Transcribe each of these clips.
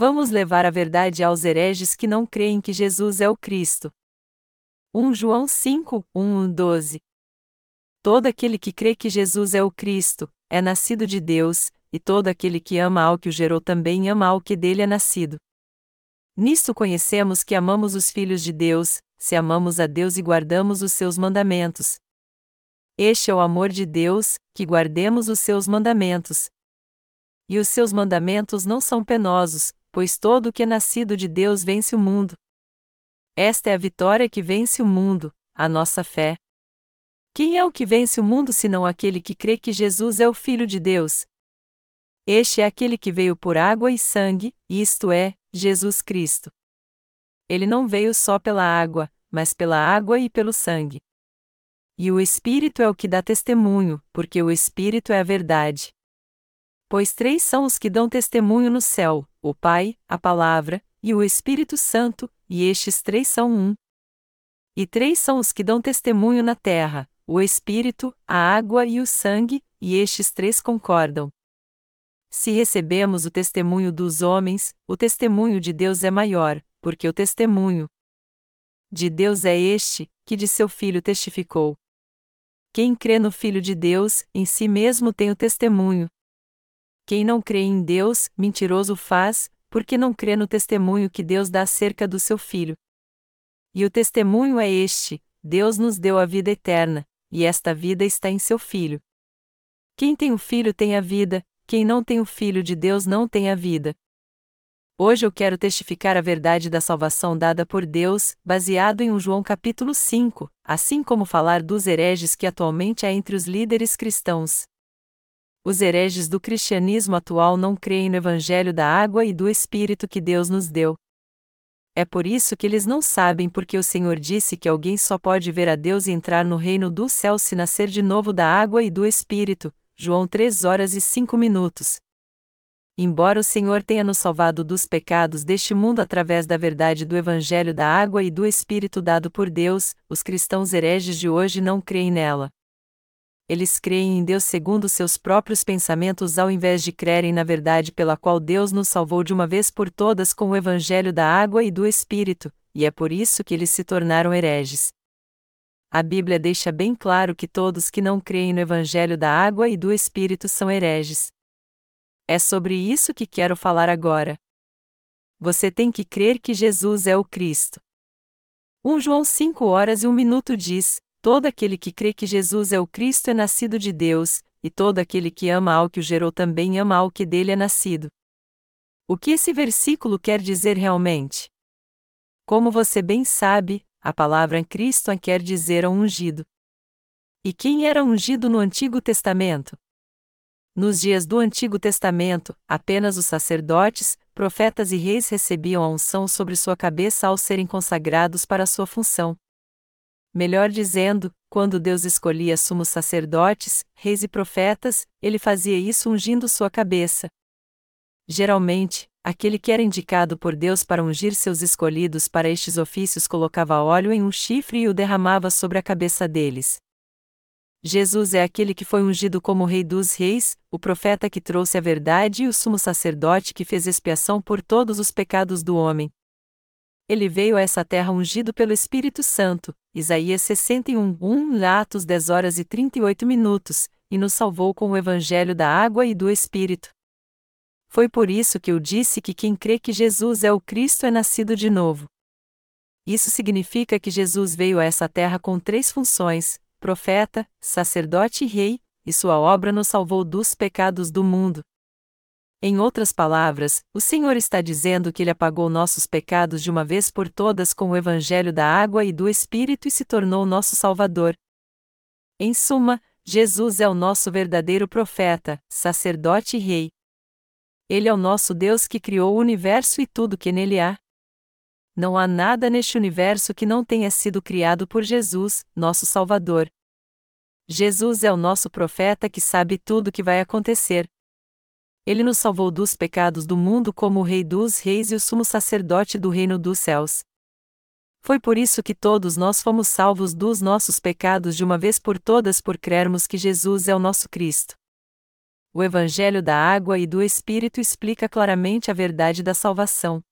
Vamos levar a verdade aos hereges que não creem que Jesus é o Cristo. 1 João 5, 1, 12 Todo aquele que crê que Jesus é o Cristo, é nascido de Deus, e todo aquele que ama ao que o gerou também ama ao que dele é nascido. Nisto conhecemos que amamos os filhos de Deus, se amamos a Deus e guardamos os seus mandamentos. Este é o amor de Deus, que guardemos os seus mandamentos. E os seus mandamentos não são penosos, pois todo o que é nascido de Deus vence o mundo. Esta é a vitória que vence o mundo, a nossa fé. Quem é o que vence o mundo senão aquele que crê que Jesus é o Filho de Deus? Este é aquele que veio por água e sangue, isto é, Jesus Cristo. Ele não veio só pela água, mas pela água e pelo sangue. E o Espírito é o que dá testemunho, porque o Espírito é a verdade. Pois três são os que dão testemunho no céu: o Pai, a Palavra, e o Espírito Santo, e estes três são um. E três são os que dão testemunho na terra: o Espírito, a água e o sangue, e estes três concordam. Se recebemos o testemunho dos homens, o testemunho de Deus é maior, porque o testemunho de Deus é este, que de seu Filho testificou. Quem crê no Filho de Deus, em si mesmo tem o testemunho. Quem não crê em Deus, mentiroso faz, porque não crê no testemunho que Deus dá acerca do seu Filho. E o testemunho é este: Deus nos deu a vida eterna, e esta vida está em seu Filho. Quem tem o Filho tem a vida, quem não tem o Filho de Deus não tem a vida. Hoje eu quero testificar a verdade da salvação dada por Deus, baseado em 1 João capítulo 5, assim como falar dos hereges que atualmente há entre os líderes cristãos. Os hereges do cristianismo atual não creem no evangelho da água e do Espírito que Deus nos deu. É por isso que eles não sabem porque o Senhor disse que alguém só pode ver a Deus e entrar no reino do céu se nascer de novo da água e do Espírito. João 3 horas e 5 minutos. Embora o Senhor tenha nos salvado dos pecados deste mundo através da verdade do Evangelho da água e do Espírito dado por Deus, os cristãos hereges de hoje não creem nela. Eles creem em Deus segundo seus próprios pensamentos ao invés de crerem na verdade pela qual Deus nos salvou de uma vez por todas com o Evangelho da água e do Espírito, e é por isso que eles se tornaram hereges. A Bíblia deixa bem claro que todos que não creem no Evangelho da água e do Espírito são hereges. É sobre isso que quero falar agora. Você tem que crer que Jesus é o Cristo. 1 João 5 horas e 1 minuto diz: Todo aquele que crê que Jesus é o Cristo é nascido de Deus, e todo aquele que ama ao que o gerou também ama ao que dele é nascido. O que esse versículo quer dizer realmente? Como você bem sabe, a palavra Cristo quer dizer o ungido. E quem era ungido no Antigo Testamento? Nos dias do Antigo Testamento, apenas os sacerdotes, profetas e reis recebiam a unção sobre sua cabeça ao serem consagrados para sua função. Melhor dizendo, quando Deus escolhia sumos sacerdotes, reis e profetas, ele fazia isso ungindo sua cabeça. Geralmente, aquele que era indicado por Deus para ungir seus escolhidos para estes ofícios colocava óleo em um chifre e o derramava sobre a cabeça deles. Jesus é aquele que foi ungido como Rei dos Reis, o profeta que trouxe a verdade e o sumo sacerdote que fez expiação por todos os pecados do homem. Ele veio a essa terra ungido pelo Espírito Santo, Isaías 61, 1, Atos 10 horas e 38 minutos, e nos salvou com o Evangelho da água e do Espírito. Foi por isso que eu disse que quem crê que Jesus é o Cristo é nascido de novo. Isso significa que Jesus veio a essa terra com três funções: profeta, sacerdote e rei, e sua obra nos salvou dos pecados do mundo. Em outras palavras, o Senhor está dizendo que Ele apagou nossos pecados de uma vez por todas com o Evangelho da água e do Espírito e se tornou nosso Salvador. Em suma, Jesus é o nosso verdadeiro profeta, sacerdote e rei. Ele é o nosso Deus que criou o universo e tudo que nele há. Não há nada neste universo que não tenha sido criado por Jesus, nosso Salvador. Jesus é o nosso profeta que sabe tudo o que vai acontecer, ele nos salvou dos pecados do mundo como o Rei dos Reis e o sumo sacerdote do reino dos céus. Foi por isso que todos nós fomos salvos dos nossos pecados de uma vez por todas por crermos que Jesus é o nosso Cristo. O Evangelho da Água e do Espírito explica claramente a verdade da salvação.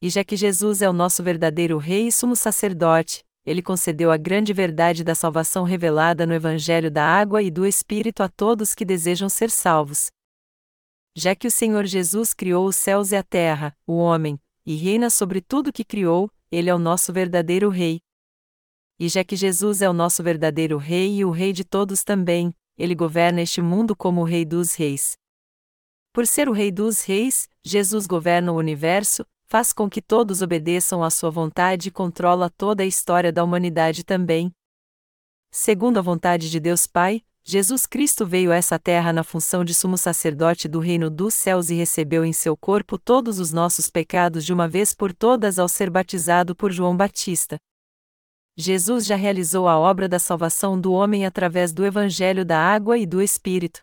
E já que Jesus é o nosso verdadeiro Rei e sumo sacerdote, ele concedeu a grande verdade da salvação revelada no Evangelho da Água e do Espírito a todos que desejam ser salvos. Já que o Senhor Jesus criou os céus e a terra, o homem, e reina sobre tudo que criou, ele é o nosso verdadeiro Rei. E já que Jesus é o nosso verdadeiro Rei e o Rei de todos também, ele governa este mundo como o Rei dos Reis. Por ser o Rei dos Reis, Jesus governa o universo, faz com que todos obedeçam à sua vontade e controla toda a história da humanidade também. Segundo a vontade de Deus Pai, Jesus Cristo veio a essa terra na função de sumo sacerdote do reino dos céus e recebeu em seu corpo todos os nossos pecados de uma vez por todas ao ser batizado por João Batista. Jesus já realizou a obra da salvação do homem através do Evangelho da Água e do Espírito.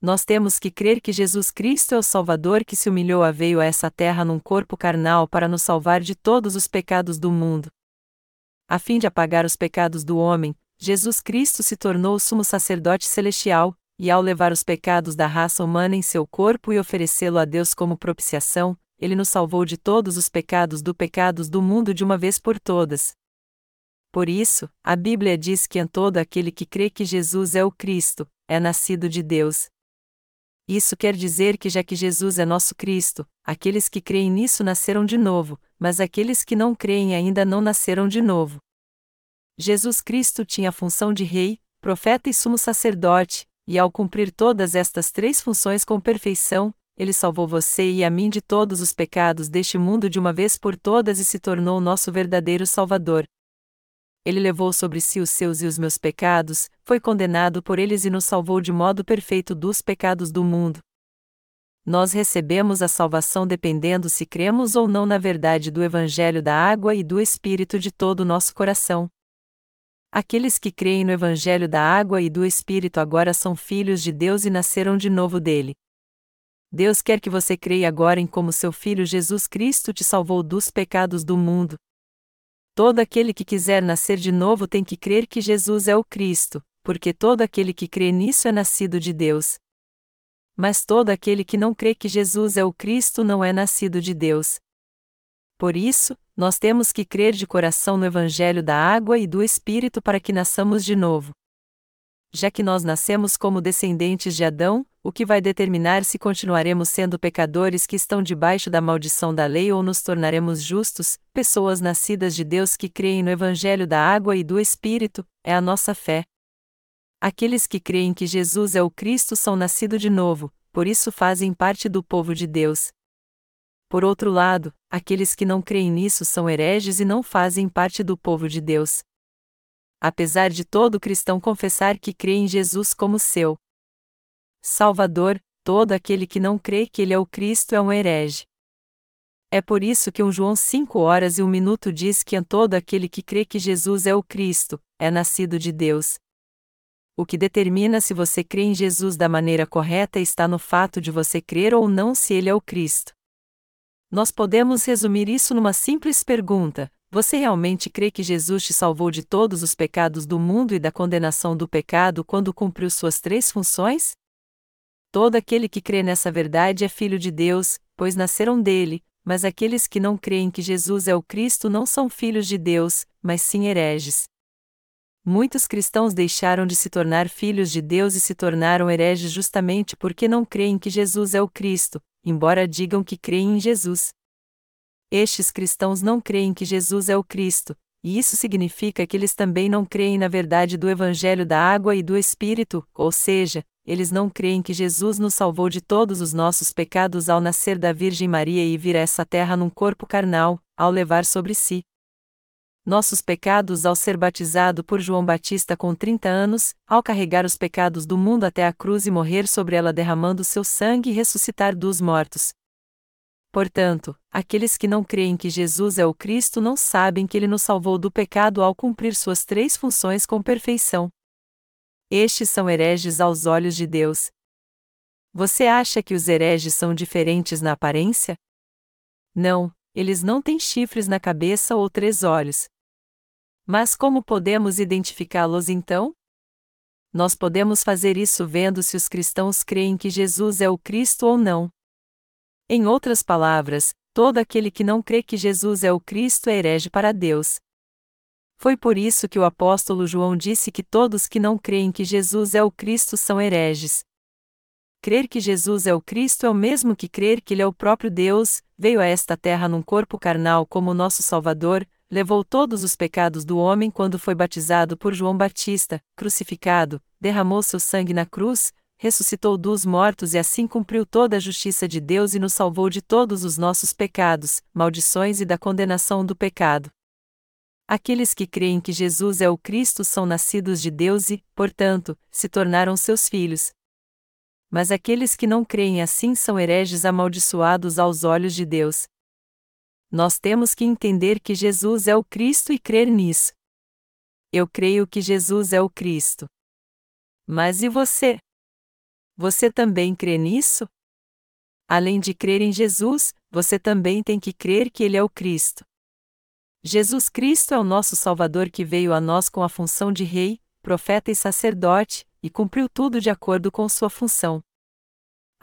Nós temos que crer que Jesus Cristo é o Salvador que se humilhou a veio a essa terra num corpo carnal para nos salvar de todos os pecados do mundo. A fim de apagar os pecados do homem, Jesus Cristo se tornou o sumo sacerdote celestial, e ao levar os pecados da raça humana em seu corpo e oferecê-lo a Deus como propiciação, ele nos salvou de todos os pecados do pecados do mundo de uma vez por todas. Por isso, a Bíblia diz que em todo aquele que crê que Jesus é o Cristo, é nascido de Deus. Isso quer dizer que já que Jesus é nosso Cristo, aqueles que creem nisso nasceram de novo, mas aqueles que não creem ainda não nasceram de novo. Jesus Cristo tinha a função de rei, profeta e sumo sacerdote, e ao cumprir todas estas três funções com perfeição, ele salvou você e a mim de todos os pecados deste mundo de uma vez por todas e se tornou nosso verdadeiro Salvador. Ele levou sobre si os seus e os meus pecados, foi condenado por eles e nos salvou de modo perfeito dos pecados do mundo. Nós recebemos a salvação dependendo se cremos ou não na verdade do Evangelho da água e do Espírito de todo o nosso coração. Aqueles que creem no Evangelho da água e do Espírito agora são filhos de Deus e nasceram de novo dele. Deus quer que você creia agora em como seu Filho Jesus Cristo te salvou dos pecados do mundo. Todo aquele que quiser nascer de novo tem que crer que Jesus é o Cristo, porque todo aquele que crê nisso é nascido de Deus. Mas todo aquele que não crê que Jesus é o Cristo não é nascido de Deus. Por isso, nós temos que crer de coração no Evangelho da água e do Espírito para que nasçamos de novo. Já que nós nascemos como descendentes de Adão, o que vai determinar se continuaremos sendo pecadores que estão debaixo da maldição da lei ou nos tornaremos justos, pessoas nascidas de Deus que creem no Evangelho da água e do Espírito, é a nossa fé. Aqueles que creem que Jesus é o Cristo são nascidos de novo, por isso fazem parte do povo de Deus. Por outro lado, aqueles que não creem nisso são hereges e não fazem parte do povo de Deus. Apesar de todo cristão confessar que crê em Jesus como seu Salvador, todo aquele que não crê que ele é o Cristo é um herege. É por isso que um João 5 horas e um minuto diz que todo aquele que crê que Jesus é o Cristo, é nascido de Deus. O que determina se você crê em Jesus da maneira correta está no fato de você crer ou não se ele é o Cristo. Nós podemos resumir isso numa simples pergunta: Você realmente crê que Jesus te salvou de todos os pecados do mundo e da condenação do pecado quando cumpriu suas três funções? Todo aquele que crê nessa verdade é filho de Deus, pois nasceram dele, mas aqueles que não creem que Jesus é o Cristo não são filhos de Deus, mas sim hereges. Muitos cristãos deixaram de se tornar filhos de Deus e se tornaram hereges justamente porque não creem que Jesus é o Cristo, embora digam que creem em Jesus. Estes cristãos não creem que Jesus é o Cristo, e isso significa que eles também não creem na verdade do Evangelho da água e do Espírito, ou seja, eles não creem que Jesus nos salvou de todos os nossos pecados ao nascer da Virgem Maria e vir a essa terra num corpo carnal, ao levar sobre si nossos pecados ao ser batizado por João Batista com 30 anos, ao carregar os pecados do mundo até a cruz e morrer sobre ela derramando seu sangue e ressuscitar dos mortos. Portanto, aqueles que não creem que Jesus é o Cristo não sabem que ele nos salvou do pecado ao cumprir suas três funções com perfeição. Estes são hereges aos olhos de Deus. Você acha que os hereges são diferentes na aparência? Não, eles não têm chifres na cabeça ou três olhos. Mas como podemos identificá-los então? Nós podemos fazer isso vendo se os cristãos creem que Jesus é o Cristo ou não. Em outras palavras, todo aquele que não crê que Jesus é o Cristo é herege para Deus. Foi por isso que o apóstolo João disse que todos que não creem que Jesus é o Cristo são hereges. Crer que Jesus é o Cristo é o mesmo que crer que Ele é o próprio Deus, veio a esta terra num corpo carnal como nosso Salvador, levou todos os pecados do homem quando foi batizado por João Batista, crucificado, derramou seu sangue na cruz, ressuscitou dos mortos e assim cumpriu toda a justiça de Deus e nos salvou de todos os nossos pecados, maldições e da condenação do pecado. Aqueles que creem que Jesus é o Cristo são nascidos de Deus e, portanto, se tornaram seus filhos, mas aqueles que não creem assim são hereges amaldiçoados aos olhos de Deus. Nós temos que entender que Jesus é o Cristo e crer nisso. Eu creio que Jesus é o Cristo. Mas e você? Você também crê nisso? Além de crer em Jesus, você também tem que crer que Ele é o Cristo. Jesus Cristo é o nosso Salvador que veio a nós com a função de Rei, profeta e sacerdote, e cumpriu tudo de acordo com sua função.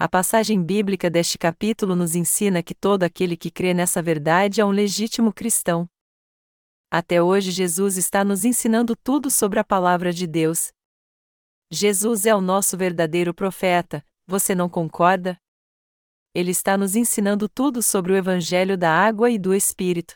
A passagem bíblica deste capítulo nos ensina que todo aquele que crê nessa verdade é um legítimo cristão. Até hoje Jesus está nos ensinando tudo sobre a palavra de Deus. Jesus é o nosso verdadeiro profeta, você não concorda? Ele está nos ensinando tudo sobre o Evangelho da água e do Espírito.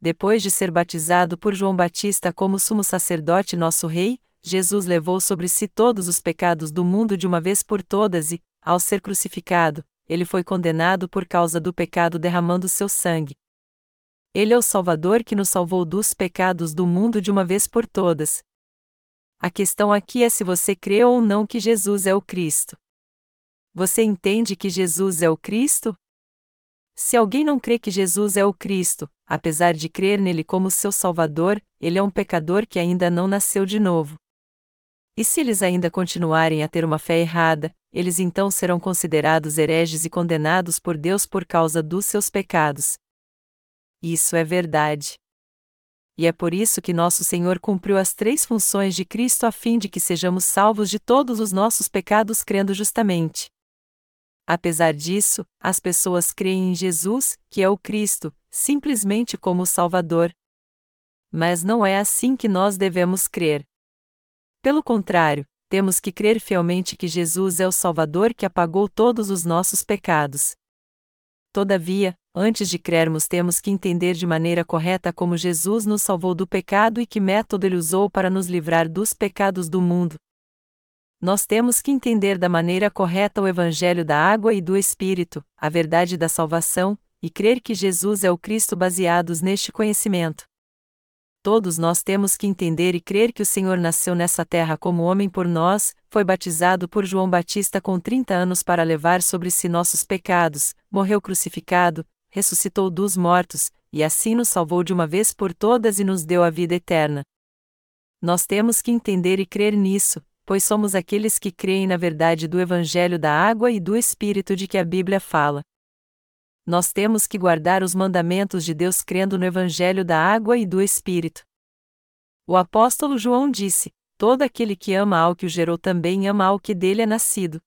Depois de ser batizado por João Batista como sumo sacerdote nosso rei, Jesus levou sobre si todos os pecados do mundo de uma vez por todas e, ao ser crucificado, ele foi condenado por causa do pecado derramando seu sangue. Ele é o Salvador que nos salvou dos pecados do mundo de uma vez por todas. A questão aqui é se você crê ou não que Jesus é o Cristo. Você entende que Jesus é o Cristo? Se alguém não crê que Jesus é o Cristo, apesar de crer nele como seu Salvador, ele é um pecador que ainda não nasceu de novo. E se eles ainda continuarem a ter uma fé errada, eles então serão considerados hereges e condenados por Deus por causa dos seus pecados. Isso é verdade. E é por isso que nosso Senhor cumpriu as três funções de Cristo a fim de que sejamos salvos de todos os nossos pecados crendo justamente. Apesar disso, as pessoas creem em Jesus, que é o Cristo, simplesmente como o Salvador. Mas não é assim que nós devemos crer. Pelo contrário, temos que crer fielmente que Jesus é o Salvador que apagou todos os nossos pecados. Todavia, antes de crermos, temos que entender de maneira correta como Jesus nos salvou do pecado e que método ele usou para nos livrar dos pecados do mundo. Nós temos que entender da maneira correta o Evangelho da água e do Espírito, a verdade da salvação, e crer que Jesus é o Cristo baseados neste conhecimento todos nós temos que entender e crer que o Senhor nasceu nessa terra como homem por nós, foi batizado por João Batista com 30 anos para levar sobre si nossos pecados, morreu crucificado, ressuscitou dos mortos, e assim nos salvou de uma vez por todas e nos deu a vida eterna. Nós temos que entender e crer nisso, pois somos aqueles que creem na verdade do Evangelho da água e do Espírito de que a Bíblia fala nós temos que guardar os mandamentos de Deus crendo no Evangelho da água e do Espírito. O apóstolo João disse: Todo aquele que ama ao que o gerou também ama ao que dele é nascido.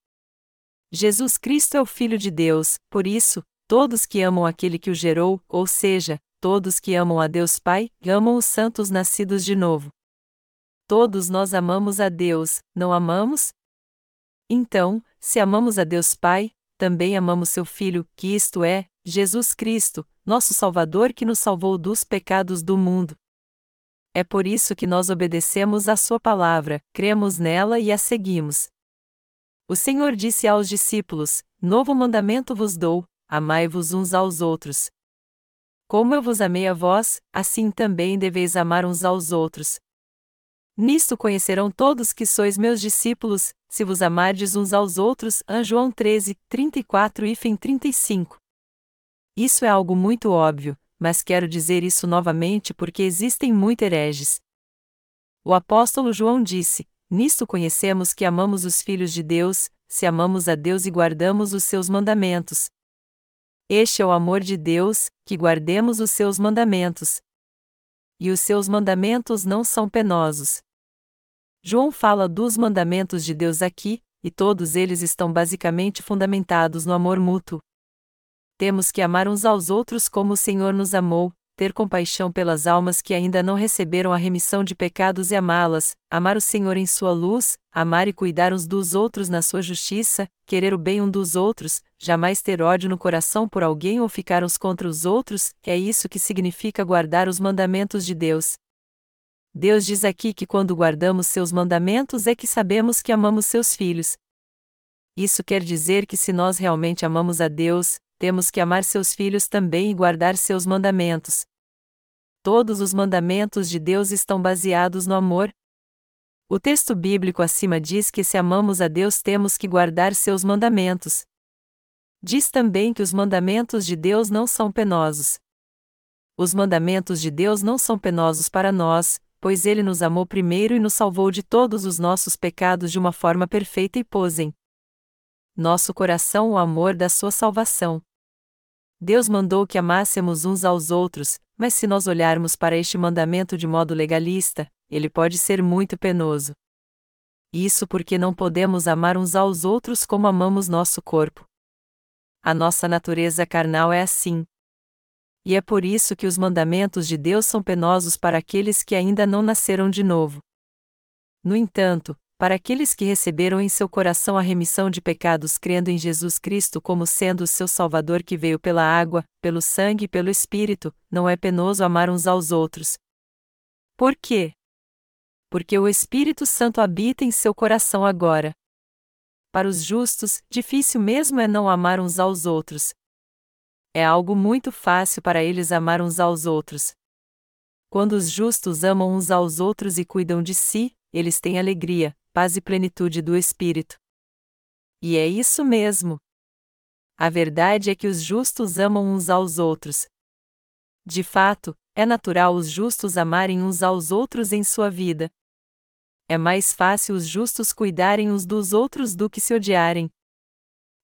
Jesus Cristo é o Filho de Deus, por isso, todos que amam aquele que o gerou, ou seja, todos que amam a Deus Pai, amam os santos nascidos de novo. Todos nós amamos a Deus, não amamos? Então, se amamos a Deus Pai, também amamos seu Filho, que isto é, Jesus Cristo, nosso Salvador que nos salvou dos pecados do mundo. É por isso que nós obedecemos à Sua palavra, cremos nela e a seguimos. O Senhor disse aos discípulos: Novo mandamento vos dou, amai-vos uns aos outros. Como eu vos amei a vós, assim também deveis amar uns aos outros. Nisto conhecerão todos que sois meus discípulos, se vos amardes uns aos outros. João 13, 34 e 35. Isso é algo muito óbvio, mas quero dizer isso novamente porque existem muitos hereges. O apóstolo João disse: Nisto conhecemos que amamos os filhos de Deus, se amamos a Deus e guardamos os seus mandamentos. Este é o amor de Deus, que guardemos os seus mandamentos. E os seus mandamentos não são penosos. João fala dos mandamentos de Deus aqui, e todos eles estão basicamente fundamentados no amor mútuo. Temos que amar uns aos outros como o Senhor nos amou, ter compaixão pelas almas que ainda não receberam a remissão de pecados e amá-las, amar o Senhor em sua luz, amar e cuidar uns dos outros na sua justiça, querer o bem um dos outros, jamais ter ódio no coração por alguém ou ficar uns contra os outros, é isso que significa guardar os mandamentos de Deus. Deus diz aqui que quando guardamos seus mandamentos é que sabemos que amamos seus filhos. Isso quer dizer que se nós realmente amamos a Deus, temos que amar seus filhos também e guardar seus mandamentos. Todos os mandamentos de Deus estão baseados no amor. O texto bíblico acima diz que se amamos a Deus temos que guardar seus mandamentos. Diz também que os mandamentos de Deus não são penosos. Os mandamentos de Deus não são penosos para nós, pois Ele nos amou primeiro e nos salvou de todos os nossos pecados de uma forma perfeita e pôs em nosso coração o amor da Sua salvação. Deus mandou que amássemos uns aos outros, mas se nós olharmos para este mandamento de modo legalista, ele pode ser muito penoso. Isso porque não podemos amar uns aos outros como amamos nosso corpo. A nossa natureza carnal é assim. E é por isso que os mandamentos de Deus são penosos para aqueles que ainda não nasceram de novo. No entanto, para aqueles que receberam em seu coração a remissão de pecados crendo em Jesus Cristo como sendo o seu Salvador que veio pela água, pelo sangue e pelo Espírito, não é penoso amar uns aos outros. Por quê? Porque o Espírito Santo habita em seu coração agora. Para os justos, difícil mesmo é não amar uns aos outros. É algo muito fácil para eles amar uns aos outros. Quando os justos amam uns aos outros e cuidam de si, eles têm alegria, paz e plenitude do Espírito. E é isso mesmo. A verdade é que os justos amam uns aos outros. De fato, é natural os justos amarem uns aos outros em sua vida. É mais fácil os justos cuidarem uns dos outros do que se odiarem.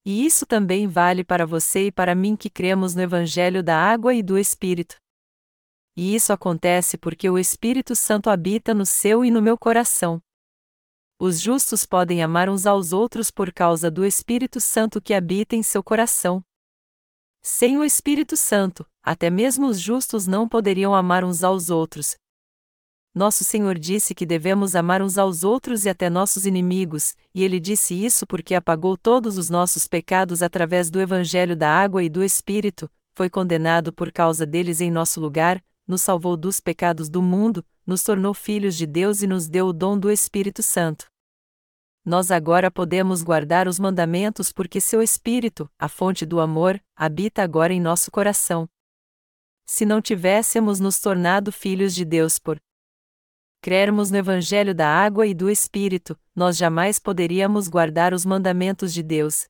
E isso também vale para você e para mim que cremos no Evangelho da Água e do Espírito. E isso acontece porque o Espírito Santo habita no seu e no meu coração. Os justos podem amar uns aos outros por causa do Espírito Santo que habita em seu coração. Sem o Espírito Santo, até mesmo os justos não poderiam amar uns aos outros. Nosso Senhor disse que devemos amar uns aos outros e até nossos inimigos, e ele disse isso porque apagou todos os nossos pecados através do Evangelho da Água e do Espírito, foi condenado por causa deles em nosso lugar, nos salvou dos pecados do mundo, nos tornou filhos de Deus e nos deu o dom do Espírito Santo. Nós agora podemos guardar os mandamentos porque seu Espírito, a fonte do amor, habita agora em nosso coração. Se não tivéssemos nos tornado filhos de Deus por crermos no Evangelho da Água e do Espírito, nós jamais poderíamos guardar os mandamentos de Deus.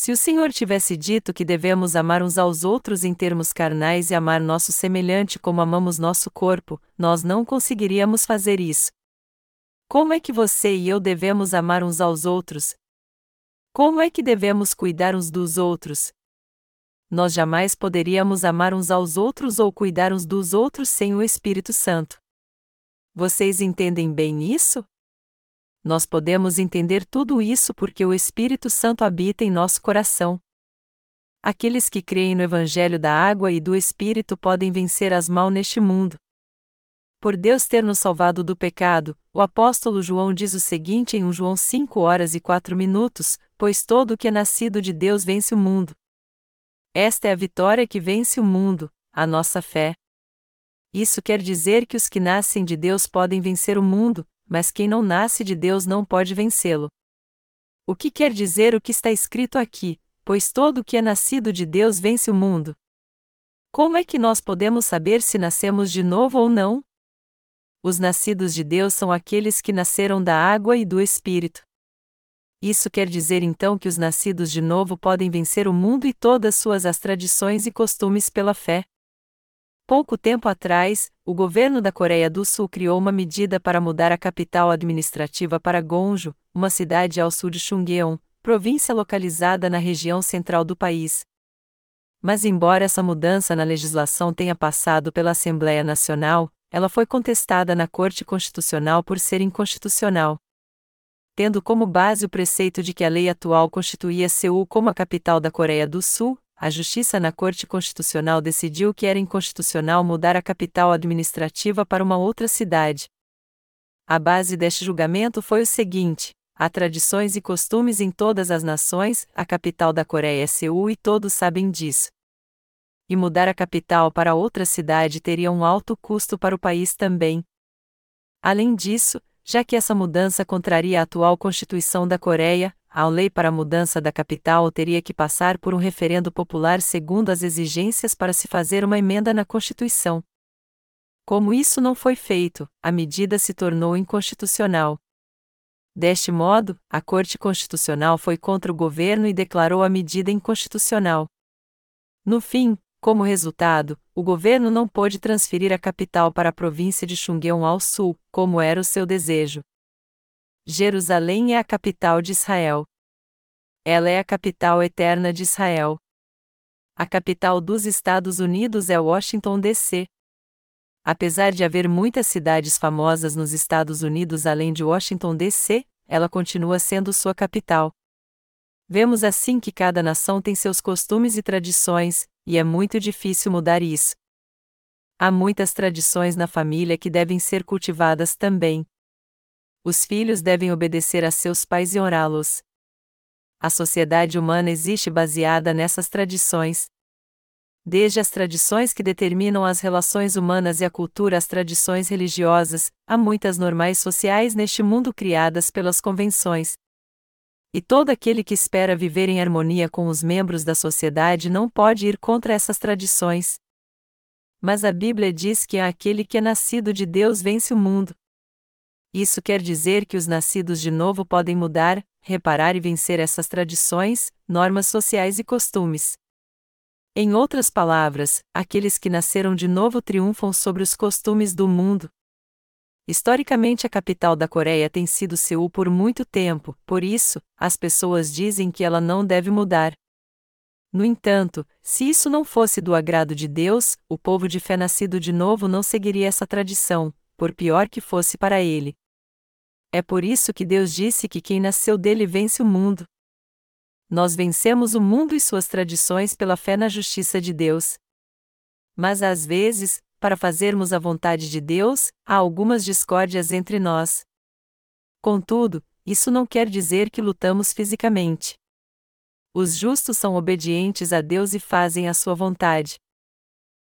Se o Senhor tivesse dito que devemos amar uns aos outros em termos carnais e amar nosso semelhante como amamos nosso corpo, nós não conseguiríamos fazer isso. Como é que você e eu devemos amar uns aos outros? Como é que devemos cuidar uns dos outros? Nós jamais poderíamos amar uns aos outros ou cuidar uns dos outros sem o Espírito Santo. Vocês entendem bem isso? Nós podemos entender tudo isso porque o Espírito Santo habita em nosso coração. Aqueles que creem no Evangelho da água e do Espírito podem vencer as mal neste mundo. Por Deus ter nos salvado do pecado, o apóstolo João diz o seguinte em 1 João 5 horas e 4 minutos: Pois todo o que é nascido de Deus vence o mundo. Esta é a vitória que vence o mundo, a nossa fé. Isso quer dizer que os que nascem de Deus podem vencer o mundo, mas quem não nasce de Deus não pode vencê-lo. O que quer dizer o que está escrito aqui? Pois todo o que é nascido de Deus vence o mundo. Como é que nós podemos saber se nascemos de novo ou não? Os nascidos de Deus são aqueles que nasceram da água e do Espírito. Isso quer dizer então que os nascidos de novo podem vencer o mundo e todas suas as tradições e costumes pela fé. Pouco tempo atrás, o governo da Coreia do Sul criou uma medida para mudar a capital administrativa para Gonjo, uma cidade ao sul de Chungcheong, província localizada na região central do país. Mas, embora essa mudança na legislação tenha passado pela Assembleia Nacional, ela foi contestada na Corte Constitucional por ser inconstitucional. Tendo como base o preceito de que a lei atual constituía Seul como a capital da Coreia do Sul, a Justiça na Corte Constitucional decidiu que era inconstitucional mudar a capital administrativa para uma outra cidade. A base deste julgamento foi o seguinte: há tradições e costumes em todas as nações, a capital da Coreia é Seul e todos sabem disso e mudar a capital para outra cidade teria um alto custo para o país também. Além disso, já que essa mudança contraria a atual Constituição da Coreia, a lei para a mudança da capital teria que passar por um referendo popular segundo as exigências para se fazer uma emenda na Constituição. Como isso não foi feito, a medida se tornou inconstitucional. Deste modo, a Corte Constitucional foi contra o governo e declarou a medida inconstitucional. No fim, como resultado, o governo não pôde transferir a capital para a província de Chungcheong ao sul, como era o seu desejo. Jerusalém é a capital de Israel. Ela é a capital eterna de Israel. A capital dos Estados Unidos é Washington, D.C. Apesar de haver muitas cidades famosas nos Estados Unidos além de Washington, D.C., ela continua sendo sua capital. Vemos assim que cada nação tem seus costumes e tradições, e é muito difícil mudar isso. Há muitas tradições na família que devem ser cultivadas também. Os filhos devem obedecer a seus pais e honrá-los. A sociedade humana existe baseada nessas tradições. Desde as tradições que determinam as relações humanas e a cultura às tradições religiosas, há muitas normais sociais neste mundo criadas pelas convenções, e todo aquele que espera viver em harmonia com os membros da sociedade não pode ir contra essas tradições. Mas a Bíblia diz que aquele que é nascido de Deus vence o mundo. Isso quer dizer que os nascidos de novo podem mudar, reparar e vencer essas tradições, normas sociais e costumes. Em outras palavras, aqueles que nasceram de novo triunfam sobre os costumes do mundo. Historicamente, a capital da Coreia tem sido Seul por muito tempo, por isso, as pessoas dizem que ela não deve mudar. No entanto, se isso não fosse do agrado de Deus, o povo de fé nascido de novo não seguiria essa tradição, por pior que fosse para ele. É por isso que Deus disse que quem nasceu dele vence o mundo. Nós vencemos o mundo e suas tradições pela fé na justiça de Deus. Mas às vezes, para fazermos a vontade de Deus, há algumas discórdias entre nós. Contudo, isso não quer dizer que lutamos fisicamente. Os justos são obedientes a Deus e fazem a sua vontade.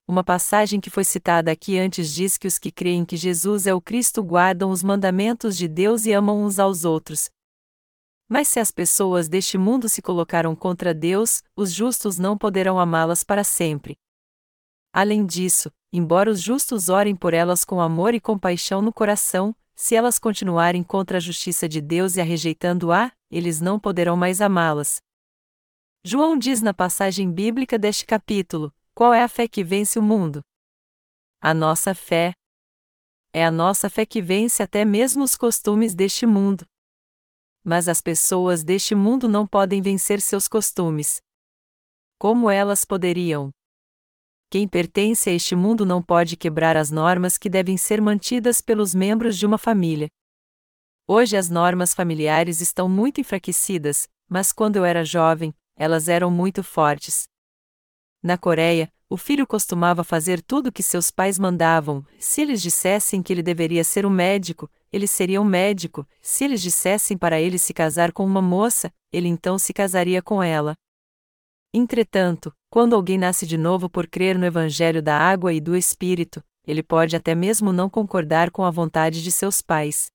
Uma passagem que foi citada aqui antes diz que os que creem que Jesus é o Cristo guardam os mandamentos de Deus e amam uns aos outros. Mas se as pessoas deste mundo se colocaram contra Deus, os justos não poderão amá-las para sempre. Além disso, embora os justos orem por elas com amor e compaixão no coração, se elas continuarem contra a justiça de Deus e a rejeitando-a, eles não poderão mais amá-las. João diz na passagem bíblica deste capítulo: qual é a fé que vence o mundo? A nossa fé. É a nossa fé que vence até mesmo os costumes deste mundo. Mas as pessoas deste mundo não podem vencer seus costumes. Como elas poderiam? Quem pertence a este mundo não pode quebrar as normas que devem ser mantidas pelos membros de uma família. Hoje as normas familiares estão muito enfraquecidas, mas quando eu era jovem, elas eram muito fortes. Na Coreia, o filho costumava fazer tudo o que seus pais mandavam. Se eles dissessem que ele deveria ser um médico, ele seria um médico. Se eles dissessem para ele se casar com uma moça, ele então se casaria com ela. Entretanto, quando alguém nasce de novo por crer no Evangelho da água e do Espírito, ele pode até mesmo não concordar com a vontade de seus pais.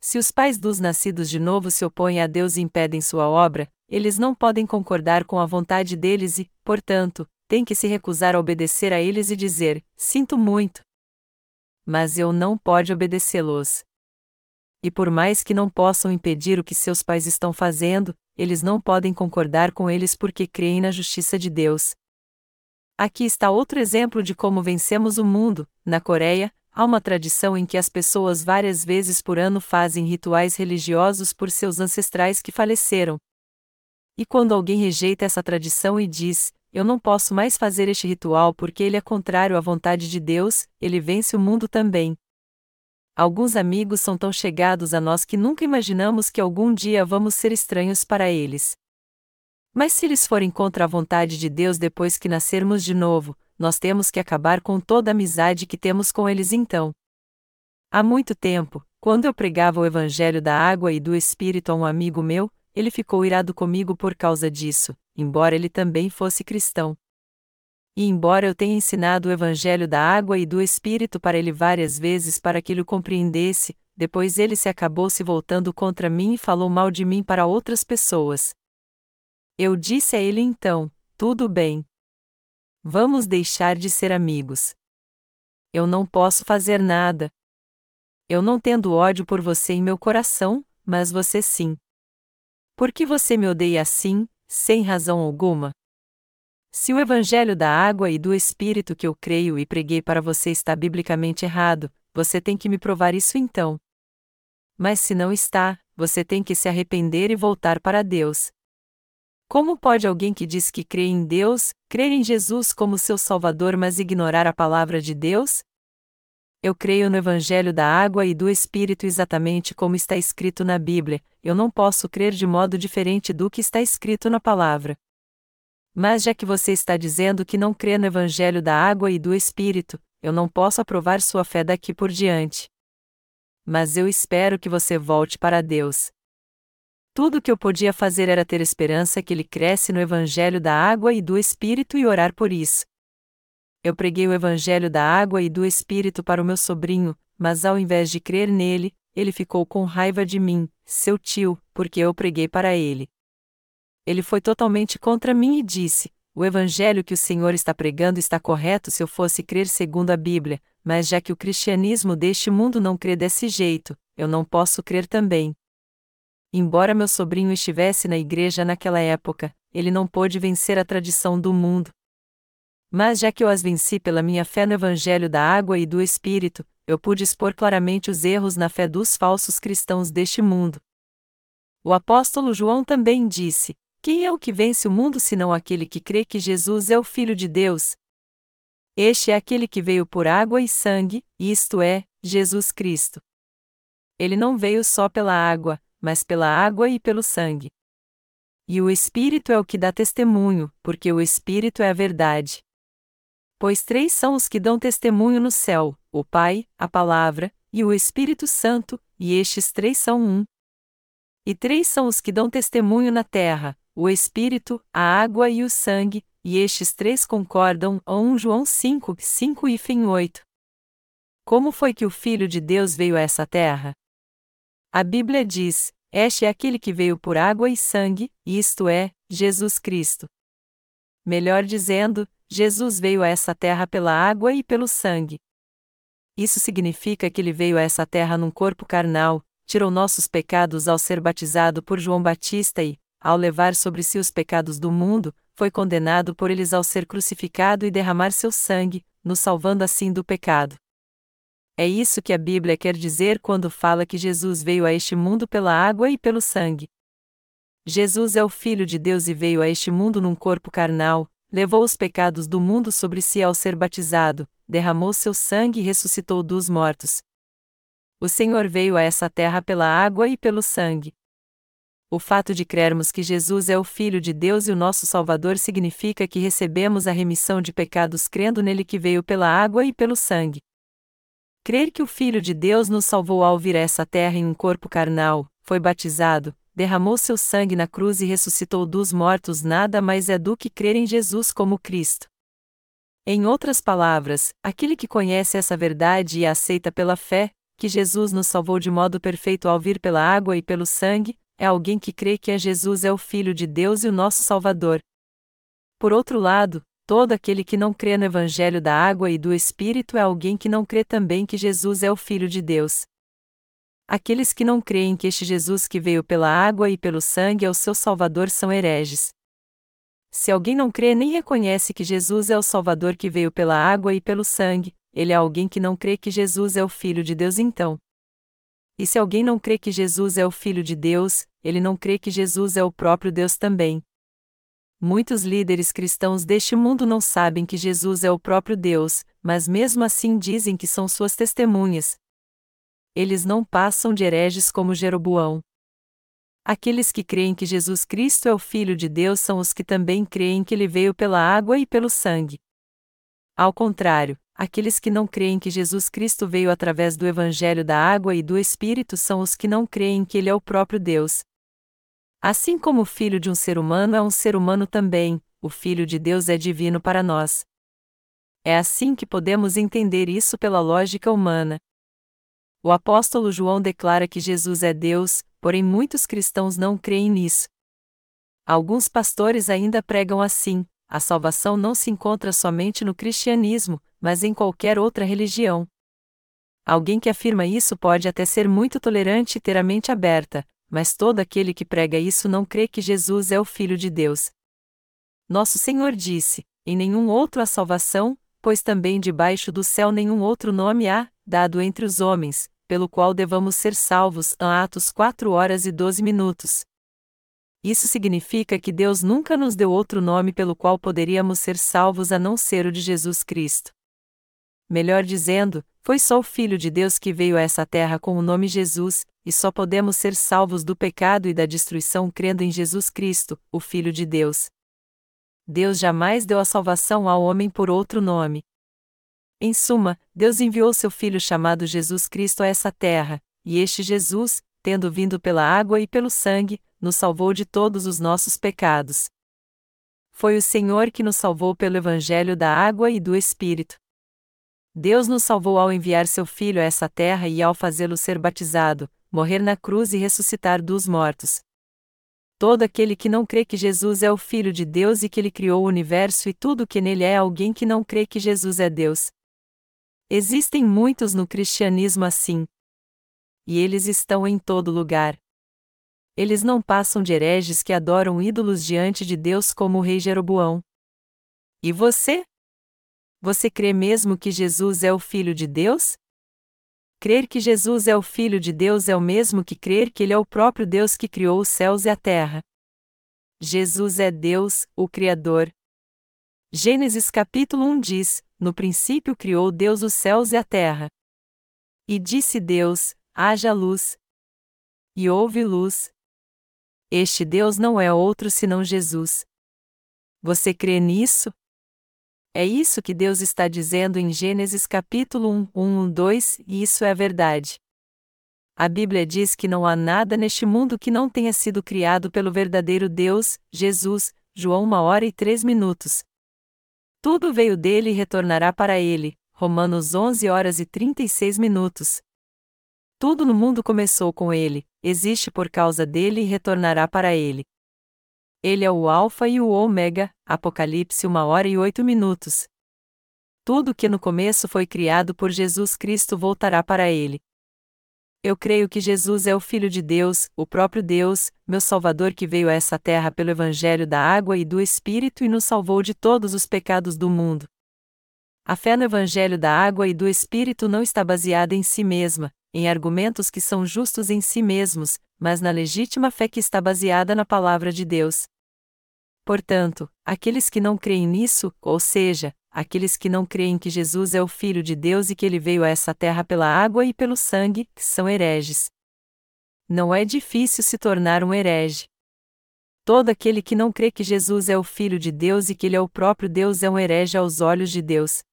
Se os pais dos nascidos de novo se opõem a Deus e impedem sua obra, eles não podem concordar com a vontade deles e, portanto, têm que se recusar a obedecer a eles e dizer: Sinto muito. Mas eu não pode obedecê-los. E por mais que não possam impedir o que seus pais estão fazendo, eles não podem concordar com eles porque creem na justiça de Deus. Aqui está outro exemplo de como vencemos o mundo. Na Coreia, há uma tradição em que as pessoas várias vezes por ano fazem rituais religiosos por seus ancestrais que faleceram. E quando alguém rejeita essa tradição e diz, eu não posso mais fazer este ritual porque ele é contrário à vontade de Deus, ele vence o mundo também. Alguns amigos são tão chegados a nós que nunca imaginamos que algum dia vamos ser estranhos para eles. Mas se eles forem contra a vontade de Deus depois que nascermos de novo, nós temos que acabar com toda a amizade que temos com eles então. Há muito tempo, quando eu pregava o Evangelho da água e do Espírito a um amigo meu, ele ficou irado comigo por causa disso, embora ele também fosse cristão. E embora eu tenha ensinado o Evangelho da água e do Espírito para ele várias vezes para que ele o compreendesse, depois ele se acabou se voltando contra mim e falou mal de mim para outras pessoas. Eu disse a ele então: tudo bem. Vamos deixar de ser amigos. Eu não posso fazer nada. Eu não tendo ódio por você em meu coração, mas você sim. Por que você me odeia assim, sem razão alguma? Se o Evangelho da água e do Espírito que eu creio e preguei para você está biblicamente errado, você tem que me provar isso então. Mas se não está, você tem que se arrepender e voltar para Deus. Como pode alguém que diz que crê em Deus, crer em Jesus como seu Salvador, mas ignorar a palavra de Deus? Eu creio no Evangelho da água e do Espírito exatamente como está escrito na Bíblia, eu não posso crer de modo diferente do que está escrito na palavra. Mas já que você está dizendo que não crê no Evangelho da água e do Espírito, eu não posso aprovar sua fé daqui por diante. Mas eu espero que você volte para Deus. Tudo o que eu podia fazer era ter esperança que ele cresce no Evangelho da água e do Espírito e orar por isso. Eu preguei o Evangelho da água e do Espírito para o meu sobrinho, mas ao invés de crer nele, ele ficou com raiva de mim, seu tio, porque eu preguei para ele. Ele foi totalmente contra mim e disse: O evangelho que o Senhor está pregando está correto se eu fosse crer segundo a Bíblia, mas já que o cristianismo deste mundo não crê desse jeito, eu não posso crer também. Embora meu sobrinho estivesse na igreja naquela época, ele não pôde vencer a tradição do mundo. Mas já que eu as venci pela minha fé no Evangelho da água e do Espírito, eu pude expor claramente os erros na fé dos falsos cristãos deste mundo. O apóstolo João também disse: quem é o que vence o mundo senão aquele que crê que Jesus é o Filho de Deus? Este é aquele que veio por água e sangue, isto é, Jesus Cristo. Ele não veio só pela água, mas pela água e pelo sangue. E o Espírito é o que dá testemunho, porque o Espírito é a verdade. Pois três são os que dão testemunho no céu: o Pai, a Palavra, e o Espírito Santo, e estes três são um. E três são os que dão testemunho na terra: o Espírito, a água e o sangue, e estes três concordam, 1 João 5, 5 e fim 8. Como foi que o Filho de Deus veio a essa terra? A Bíblia diz: Este é aquele que veio por água e sangue, isto é, Jesus Cristo. Melhor dizendo, Jesus veio a essa terra pela água e pelo sangue. Isso significa que ele veio a essa terra num corpo carnal, tirou nossos pecados ao ser batizado por João Batista e, ao levar sobre si os pecados do mundo, foi condenado por eles ao ser crucificado e derramar seu sangue, nos salvando assim do pecado. É isso que a Bíblia quer dizer quando fala que Jesus veio a este mundo pela água e pelo sangue. Jesus é o Filho de Deus e veio a este mundo num corpo carnal, levou os pecados do mundo sobre si ao ser batizado, derramou seu sangue e ressuscitou dos mortos. O Senhor veio a essa terra pela água e pelo sangue. O fato de crermos que Jesus é o Filho de Deus e o nosso Salvador significa que recebemos a remissão de pecados crendo nele que veio pela água e pelo sangue. Crer que o Filho de Deus nos salvou ao vir a essa terra em um corpo carnal, foi batizado, derramou seu sangue na cruz e ressuscitou dos mortos nada mais é do que crer em Jesus como Cristo. Em outras palavras, aquele que conhece essa verdade e a aceita pela fé, que Jesus nos salvou de modo perfeito ao vir pela água e pelo sangue, é alguém que crê que é Jesus é o Filho de Deus e o nosso Salvador. Por outro lado, todo aquele que não crê no Evangelho da água e do Espírito é alguém que não crê também que Jesus é o Filho de Deus. Aqueles que não creem que este Jesus que veio pela água e pelo sangue é o seu Salvador são hereges. Se alguém não crê nem reconhece que Jesus é o Salvador que veio pela água e pelo sangue, ele é alguém que não crê que Jesus é o Filho de Deus então. E se alguém não crê que Jesus é o Filho de Deus, ele não crê que Jesus é o próprio Deus também. Muitos líderes cristãos deste mundo não sabem que Jesus é o próprio Deus, mas mesmo assim dizem que são suas testemunhas. Eles não passam de hereges como Jeroboão. Aqueles que creem que Jesus Cristo é o Filho de Deus são os que também creem que ele veio pela água e pelo sangue. Ao contrário, aqueles que não creem que Jesus Cristo veio através do Evangelho da água e do Espírito são os que não creem que ele é o próprio Deus. Assim como o filho de um ser humano é um ser humano também, o Filho de Deus é divino para nós. É assim que podemos entender isso pela lógica humana. O apóstolo João declara que Jesus é Deus, porém muitos cristãos não creem nisso. Alguns pastores ainda pregam assim: a salvação não se encontra somente no cristianismo, mas em qualquer outra religião. Alguém que afirma isso pode até ser muito tolerante e ter a mente aberta, mas todo aquele que prega isso não crê que Jesus é o Filho de Deus. Nosso Senhor disse: Em nenhum outro há salvação, pois também debaixo do céu nenhum outro nome há, dado entre os homens, pelo qual devamos ser salvos. Atos 4 horas e 12 minutos. Isso significa que Deus nunca nos deu outro nome pelo qual poderíamos ser salvos a não ser o de Jesus Cristo. Melhor dizendo, foi só o Filho de Deus que veio a essa terra com o nome Jesus, e só podemos ser salvos do pecado e da destruição crendo em Jesus Cristo, o Filho de Deus. Deus jamais deu a salvação ao homem por outro nome. Em suma, Deus enviou seu Filho chamado Jesus Cristo a essa terra, e este Jesus, tendo vindo pela água e pelo sangue, nos salvou de todos os nossos pecados. Foi o Senhor que nos salvou pelo Evangelho da água e do Espírito. Deus nos salvou ao enviar seu Filho a essa terra e ao fazê-lo ser batizado, morrer na cruz e ressuscitar dos mortos. Todo aquele que não crê que Jesus é o Filho de Deus e que ele criou o universo e tudo que nele é alguém que não crê que Jesus é Deus. Existem muitos no cristianismo assim. E eles estão em todo lugar. Eles não passam de hereges que adoram ídolos diante de Deus como o rei Jeroboão. E você? Você crê mesmo que Jesus é o Filho de Deus? Crer que Jesus é o Filho de Deus é o mesmo que crer que Ele é o próprio Deus que criou os céus e a terra. Jesus é Deus, o Criador. Gênesis capítulo 1 diz: no princípio criou Deus os céus e a terra. E disse Deus: haja luz. E houve luz. Este Deus não é outro senão Jesus. Você crê nisso? É isso que Deus está dizendo em Gênesis capítulo 1, 1, 2, e isso é verdade. A Bíblia diz que não há nada neste mundo que não tenha sido criado pelo verdadeiro Deus, Jesus, João 1 hora e 3 minutos. Tudo veio dele e retornará para ele. Romanos 11 horas e 36 minutos. Tudo no mundo começou com ele, existe por causa dele e retornará para ele. Ele é o Alfa e o Ômega, Apocalipse 1 hora e 8 minutos. Tudo que no começo foi criado por Jesus Cristo voltará para ele. Eu creio que Jesus é o Filho de Deus, o próprio Deus, meu Salvador que veio a essa terra pelo Evangelho da água e do Espírito e nos salvou de todos os pecados do mundo. A fé no Evangelho da água e do Espírito não está baseada em si mesma, em argumentos que são justos em si mesmos, mas na legítima fé que está baseada na Palavra de Deus. Portanto, aqueles que não creem nisso, ou seja, aqueles que não creem que Jesus é o Filho de Deus e que ele veio a essa terra pela água e pelo sangue, são hereges. Não é difícil se tornar um herege. Todo aquele que não crê que Jesus é o Filho de Deus e que ele é o próprio Deus é um herege aos olhos de Deus.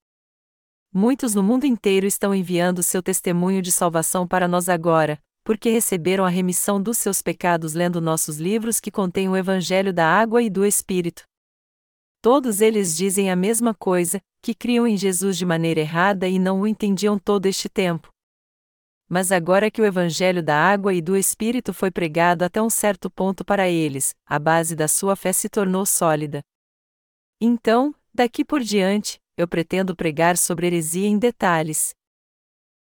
Muitos no mundo inteiro estão enviando seu testemunho de salvação para nós agora, porque receberam a remissão dos seus pecados lendo nossos livros que contêm o Evangelho da água e do Espírito. Todos eles dizem a mesma coisa, que criam em Jesus de maneira errada e não o entendiam todo este tempo. Mas agora que o Evangelho da água e do Espírito foi pregado até um certo ponto para eles, a base da sua fé se tornou sólida. Então, daqui por diante, eu pretendo pregar sobre heresia em detalhes.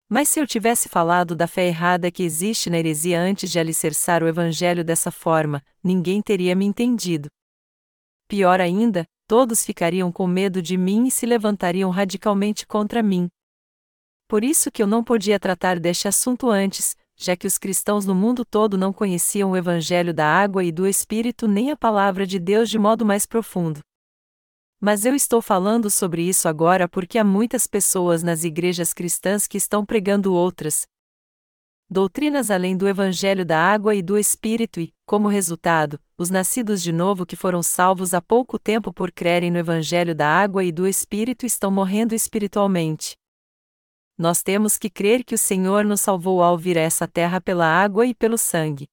Mas se eu tivesse falado da fé errada que existe na heresia antes de alicerçar o Evangelho dessa forma, ninguém teria me entendido. Pior ainda, todos ficariam com medo de mim e se levantariam radicalmente contra mim. Por isso que eu não podia tratar deste assunto antes, já que os cristãos no mundo todo não conheciam o Evangelho da água e do Espírito nem a palavra de Deus de modo mais profundo. Mas eu estou falando sobre isso agora porque há muitas pessoas nas igrejas cristãs que estão pregando outras doutrinas além do Evangelho da água e do Espírito e, como resultado, os nascidos de novo que foram salvos há pouco tempo por crerem no Evangelho da água e do Espírito estão morrendo espiritualmente. Nós temos que crer que o Senhor nos salvou ao vir a essa terra pela água e pelo sangue.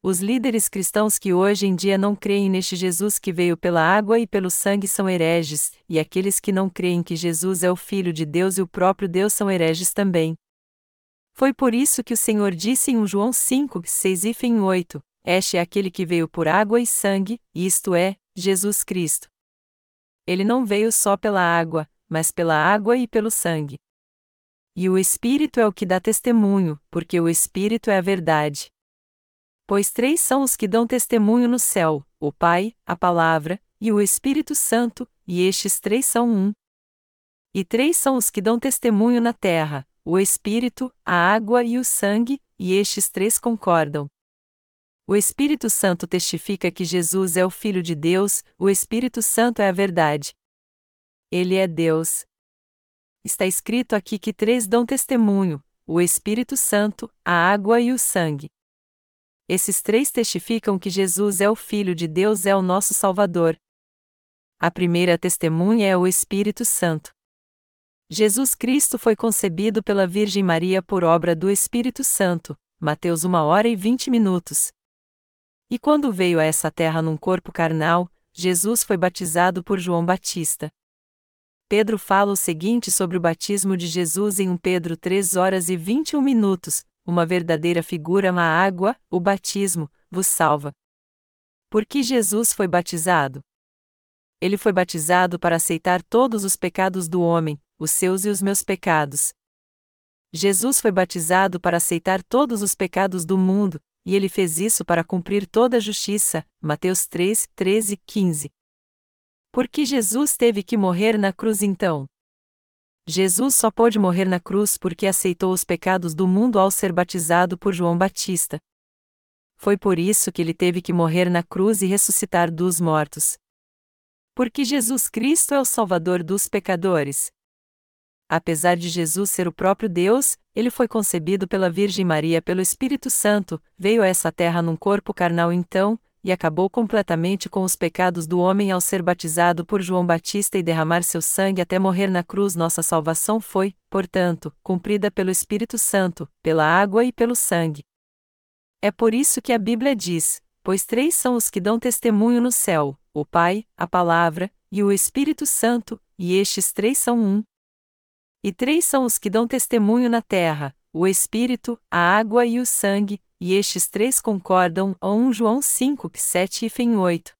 Os líderes cristãos que hoje em dia não creem neste Jesus que veio pela água e pelo sangue são hereges, e aqueles que não creem que Jesus é o Filho de Deus e o próprio Deus são hereges também. Foi por isso que o Senhor disse em 1 João 5, 6 e 8: Este é aquele que veio por água e sangue, isto é, Jesus Cristo. Ele não veio só pela água, mas pela água e pelo sangue. E o Espírito é o que dá testemunho, porque o Espírito é a verdade. Pois três são os que dão testemunho no céu: o Pai, a Palavra, e o Espírito Santo, e estes três são um. E três são os que dão testemunho na terra: o Espírito, a água e o sangue, e estes três concordam. O Espírito Santo testifica que Jesus é o Filho de Deus, o Espírito Santo é a verdade. Ele é Deus. Está escrito aqui que três dão testemunho: o Espírito Santo, a água e o sangue. Esses três testificam que Jesus é o Filho de Deus, é o nosso Salvador. A primeira testemunha é o Espírito Santo. Jesus Cristo foi concebido pela Virgem Maria por obra do Espírito Santo, Mateus 1 hora e 20 minutos. E quando veio a essa terra num corpo carnal, Jesus foi batizado por João Batista. Pedro fala o seguinte sobre o batismo de Jesus em 1 Pedro 3 horas e 21 minutos, uma verdadeira figura na água, o batismo, vos salva. Por que Jesus foi batizado? Ele foi batizado para aceitar todos os pecados do homem, os seus e os meus pecados. Jesus foi batizado para aceitar todos os pecados do mundo, e ele fez isso para cumprir toda a justiça. Mateus 3, 13 e 15. Por que Jesus teve que morrer na cruz então? Jesus só pôde morrer na cruz porque aceitou os pecados do mundo ao ser batizado por João Batista. Foi por isso que ele teve que morrer na cruz e ressuscitar dos mortos. Porque Jesus Cristo é o Salvador dos pecadores. Apesar de Jesus ser o próprio Deus, ele foi concebido pela Virgem Maria pelo Espírito Santo, veio a essa terra num corpo carnal então, e acabou completamente com os pecados do homem ao ser batizado por João Batista e derramar seu sangue até morrer na cruz. Nossa salvação foi, portanto, cumprida pelo Espírito Santo, pela água e pelo sangue. É por isso que a Bíblia diz: Pois três são os que dão testemunho no céu: o Pai, a Palavra e o Espírito Santo, e estes três são um. E três são os que dão testemunho na terra: o Espírito, a água e o sangue, e estes três concordam, 1 João 5, 7 e fim 8.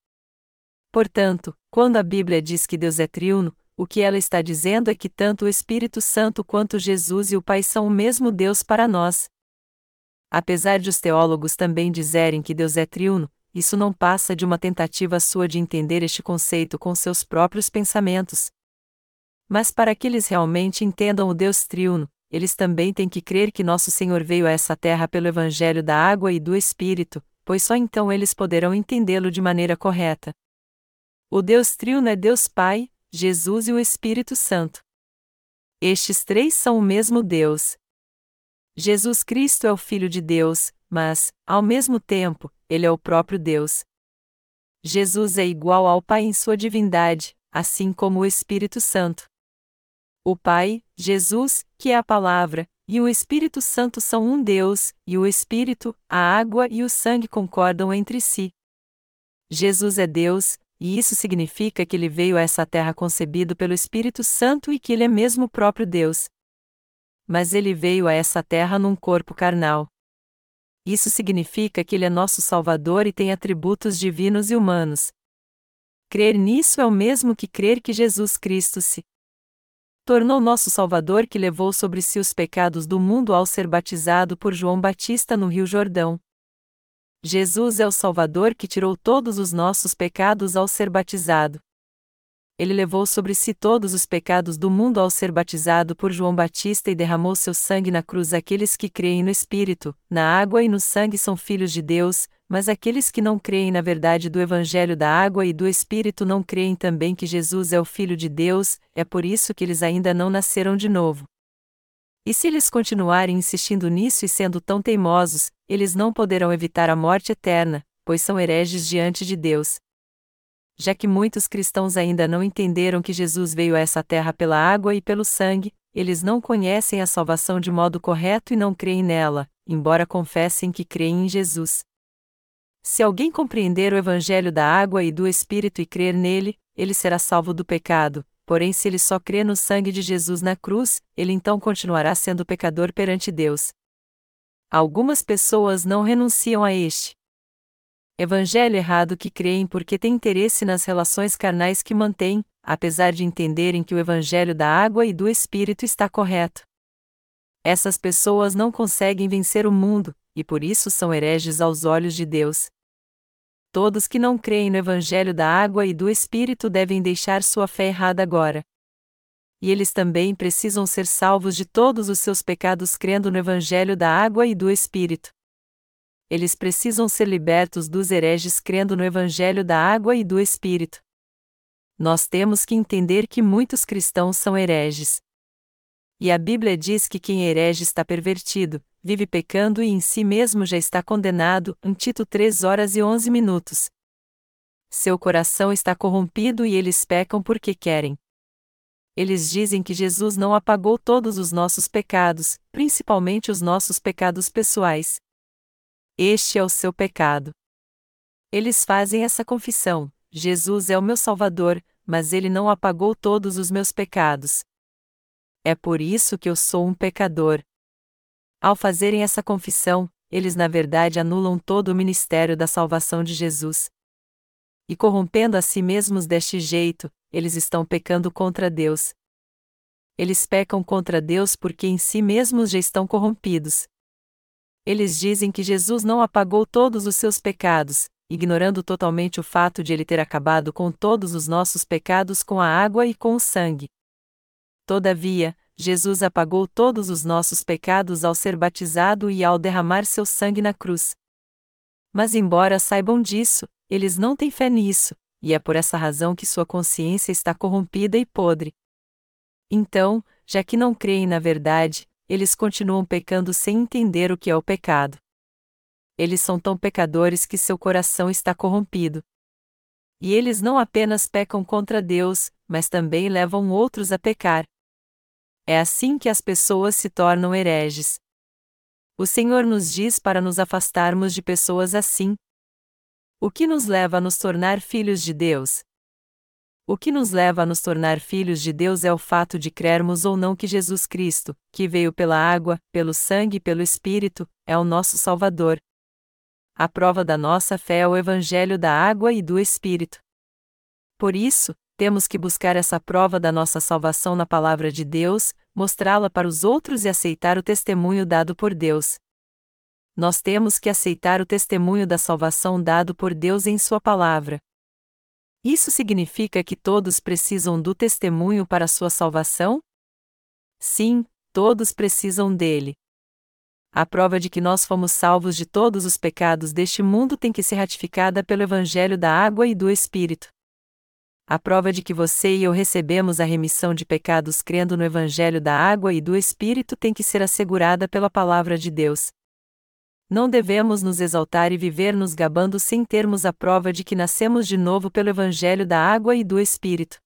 Portanto, quando a Bíblia diz que Deus é triuno, o que ela está dizendo é que tanto o Espírito Santo quanto Jesus e o Pai são o mesmo Deus para nós. Apesar de os teólogos também dizerem que Deus é triuno, isso não passa de uma tentativa sua de entender este conceito com seus próprios pensamentos. Mas para que eles realmente entendam o Deus triuno, eles também têm que crer que nosso Senhor veio a essa terra pelo Evangelho da água e do Espírito, pois só então eles poderão entendê-lo de maneira correta. O Deus triuno é Deus Pai, Jesus e o Espírito Santo. Estes três são o mesmo Deus. Jesus Cristo é o Filho de Deus, mas, ao mesmo tempo, ele é o próprio Deus. Jesus é igual ao Pai em sua divindade, assim como o Espírito Santo. O Pai, Jesus, que é a Palavra, e o Espírito Santo são um Deus, e o Espírito, a água e o sangue concordam entre si. Jesus é Deus, e isso significa que ele veio a essa terra concebido pelo Espírito Santo e que ele é mesmo o próprio Deus. Mas ele veio a essa terra num corpo carnal. Isso significa que ele é nosso Salvador e tem atributos divinos e humanos. Crer nisso é o mesmo que crer que Jesus Cristo se tornou nosso Salvador que levou sobre si os pecados do mundo ao ser batizado por João Batista no Rio Jordão. Jesus é o Salvador que tirou todos os nossos pecados ao ser batizado. ele levou sobre si todos os pecados do mundo ao ser batizado por João Batista e derramou seu sangue na cruz. Aqueles que creem no Espírito, na água e no sangue são filhos de Deus, mas aqueles que não creem na verdade do Evangelho da água e do Espírito não creem também que Jesus é o Filho de Deus, é por isso que eles ainda não nasceram de novo. E se eles continuarem insistindo nisso e sendo tão teimosos, eles não poderão evitar a morte eterna, pois são hereges diante de Deus já que muitos cristãos ainda não entenderam que Jesus veio a essa terra pela água e pelo sangue, eles não conhecem a salvação de modo correto e não creem nela, embora confessem que creem em Jesus. Se alguém compreender o Evangelho da água e do Espírito e crer nele, ele será salvo do pecado, porém, se ele só crê no sangue de Jesus na cruz, ele então continuará sendo pecador perante Deus. Algumas pessoas não renunciam a este evangelho errado que creem porque têm interesse nas relações carnais que mantêm, apesar de entenderem que o evangelho da água e do espírito está correto. Essas pessoas não conseguem vencer o mundo, e por isso são hereges aos olhos de Deus. Todos que não creem no evangelho da água e do espírito devem deixar sua fé errada agora. E eles também precisam ser salvos de todos os seus pecados crendo no evangelho da água e do espírito eles precisam ser libertos dos hereges crendo no Evangelho da água e do Espírito. Nós temos que entender que muitos cristãos são hereges. E a Bíblia diz que quem herege está pervertido, vive pecando e em si mesmo já está condenado. Em Tito 3 horas e 11 minutos. Seu coração está corrompido e eles pecam porque querem. Eles dizem que Jesus não apagou todos os nossos pecados, principalmente os nossos pecados pessoais. Este é o seu pecado. Eles fazem essa confissão: Jesus é o meu Salvador, mas ele não apagou todos os meus pecados. É por isso que eu sou um pecador. Ao fazerem essa confissão, eles na verdade anulam todo o ministério da salvação de Jesus. E corrompendo a si mesmos deste jeito, eles estão pecando contra Deus. Eles pecam contra Deus porque em si mesmos já estão corrompidos eles dizem que Jesus não apagou todos os seus pecados, ignorando totalmente o fato de ele ter acabado com todos os nossos pecados com a água e com o sangue. Todavia, Jesus apagou todos os nossos pecados ao ser batizado e ao derramar seu sangue na cruz. Mas, embora saibam disso, eles não têm fé nisso, e é por essa razão que sua consciência está corrompida e podre. Então, já que não creem na verdade, eles continuam pecando sem entender o que é o pecado. Eles são tão pecadores que seu coração está corrompido. E eles não apenas pecam contra Deus, mas também levam outros a pecar. É assim que as pessoas se tornam hereges. O Senhor nos diz para nos afastarmos de pessoas assim. O que nos leva a nos tornar filhos de Deus? O que nos leva a nos tornar filhos de Deus é o fato de crermos ou não que Jesus Cristo, que veio pela água, pelo sangue e pelo Espírito, é o nosso Salvador. A prova da nossa fé é o Evangelho da água e do Espírito. Por isso, temos que buscar essa prova da nossa salvação na Palavra de Deus, mostrá-la para os outros e aceitar o testemunho dado por Deus. Nós temos que aceitar o testemunho da salvação dado por Deus em Sua palavra. Isso significa que todos precisam do testemunho para sua salvação? Sim, todos precisam dele. A prova de que nós fomos salvos de todos os pecados deste mundo tem que ser ratificada pelo Evangelho da Água e do Espírito. A prova de que você e eu recebemos a remissão de pecados crendo no Evangelho da Água e do Espírito tem que ser assegurada pela Palavra de Deus. Não devemos nos exaltar e viver nos gabando sem termos a prova de que nascemos de novo pelo Evangelho da água e do Espírito.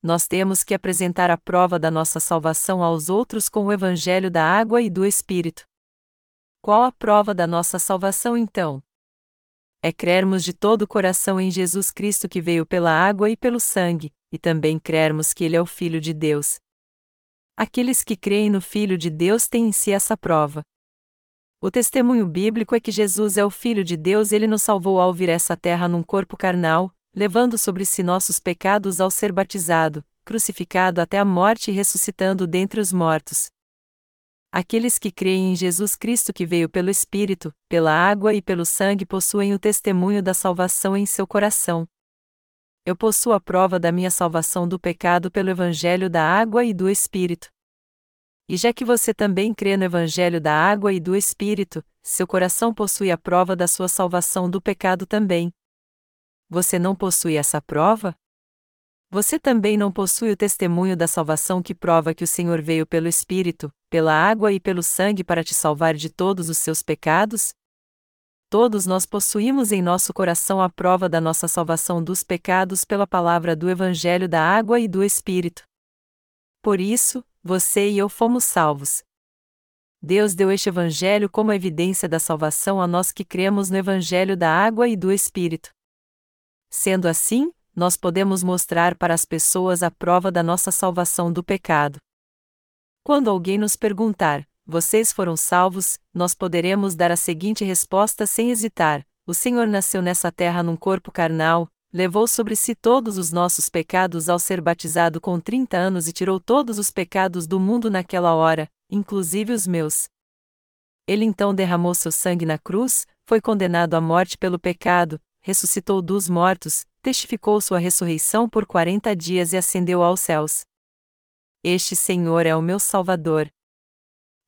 Nós temos que apresentar a prova da nossa salvação aos outros com o Evangelho da água e do Espírito. Qual a prova da nossa salvação então? É crermos de todo o coração em Jesus Cristo que veio pela água e pelo sangue, e também crermos que Ele é o Filho de Deus. Aqueles que creem no Filho de Deus têm em si essa prova. O testemunho bíblico é que Jesus é o Filho de Deus e ele nos salvou ao vir essa terra num corpo carnal, levando sobre si nossos pecados ao ser batizado, crucificado até a morte e ressuscitando dentre os mortos. Aqueles que creem em Jesus Cristo que veio pelo Espírito, pela água e pelo sangue possuem o testemunho da salvação em seu coração. Eu possuo a prova da minha salvação do pecado pelo Evangelho da água e do Espírito. E já que você também crê no Evangelho da água e do Espírito, seu coração possui a prova da sua salvação do pecado também. Você não possui essa prova? Você também não possui o testemunho da salvação que prova que o Senhor veio pelo Espírito, pela água e pelo sangue para te salvar de todos os seus pecados? Todos nós possuímos em nosso coração a prova da nossa salvação dos pecados pela palavra do Evangelho da água e do Espírito. Por isso, você e eu fomos salvos. Deus deu este Evangelho como evidência da salvação a nós que cremos no Evangelho da água e do Espírito. Sendo assim, nós podemos mostrar para as pessoas a prova da nossa salvação do pecado. Quando alguém nos perguntar, vocês foram salvos, nós poderemos dar a seguinte resposta sem hesitar: O Senhor nasceu nessa terra num corpo carnal, levou sobre si todos os nossos pecados ao ser batizado com 30 anos e tirou todos os pecados do mundo naquela hora, inclusive os meus. Ele então derramou seu sangue na cruz, foi condenado à morte pelo pecado, ressuscitou dos mortos, testificou sua ressurreição por quarenta dias e ascendeu aos céus. Este Senhor é o meu Salvador.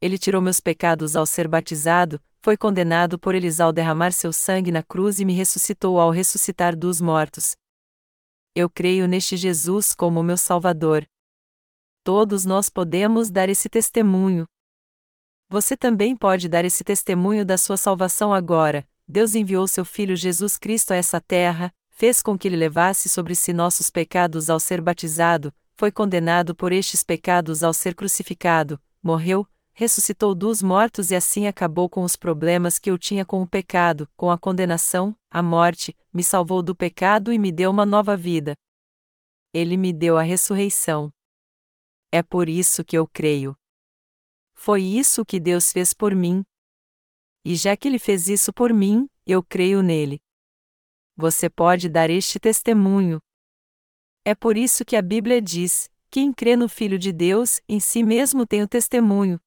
Ele tirou meus pecados ao ser batizado, foi condenado por eles ao derramar seu sangue na cruz e me ressuscitou ao ressuscitar dos mortos. Eu creio neste Jesus como meu Salvador. Todos nós podemos dar esse testemunho. Você também pode dar esse testemunho da sua salvação agora. Deus enviou seu Filho Jesus Cristo a essa terra, fez com que ele levasse sobre si nossos pecados ao ser batizado, foi condenado por estes pecados ao ser crucificado, morreu, ressuscitou dos mortos e assim acabou com os problemas que eu tinha com o pecado, com a condenação, a morte, me salvou do pecado e me deu uma nova vida. Ele me deu a ressurreição. É por isso que eu creio. Foi isso que Deus fez por mim. E já que Ele fez isso por mim, eu creio nele. Você pode dar este testemunho. É por isso que a Bíblia diz: quem crê no Filho de Deus, em si mesmo tem o testemunho.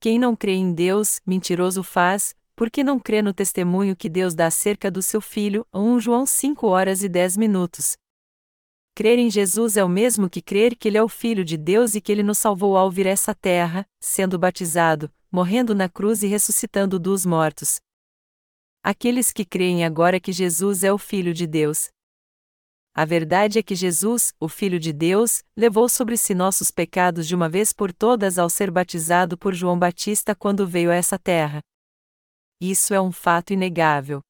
Quem não crê em Deus, mentiroso faz, porque não crê no testemunho que Deus dá acerca do seu Filho. 1 João 5 horas e 10 minutos. Crer em Jesus é o mesmo que crer que Ele é o Filho de Deus e que Ele nos salvou ao vir essa terra, sendo batizado, morrendo na cruz e ressuscitando dos mortos. Aqueles que creem agora que Jesus é o Filho de Deus, a verdade é que Jesus, o Filho de Deus, levou sobre si nossos pecados de uma vez por todas ao ser batizado por João Batista quando veio a essa terra. Isso é um fato inegável.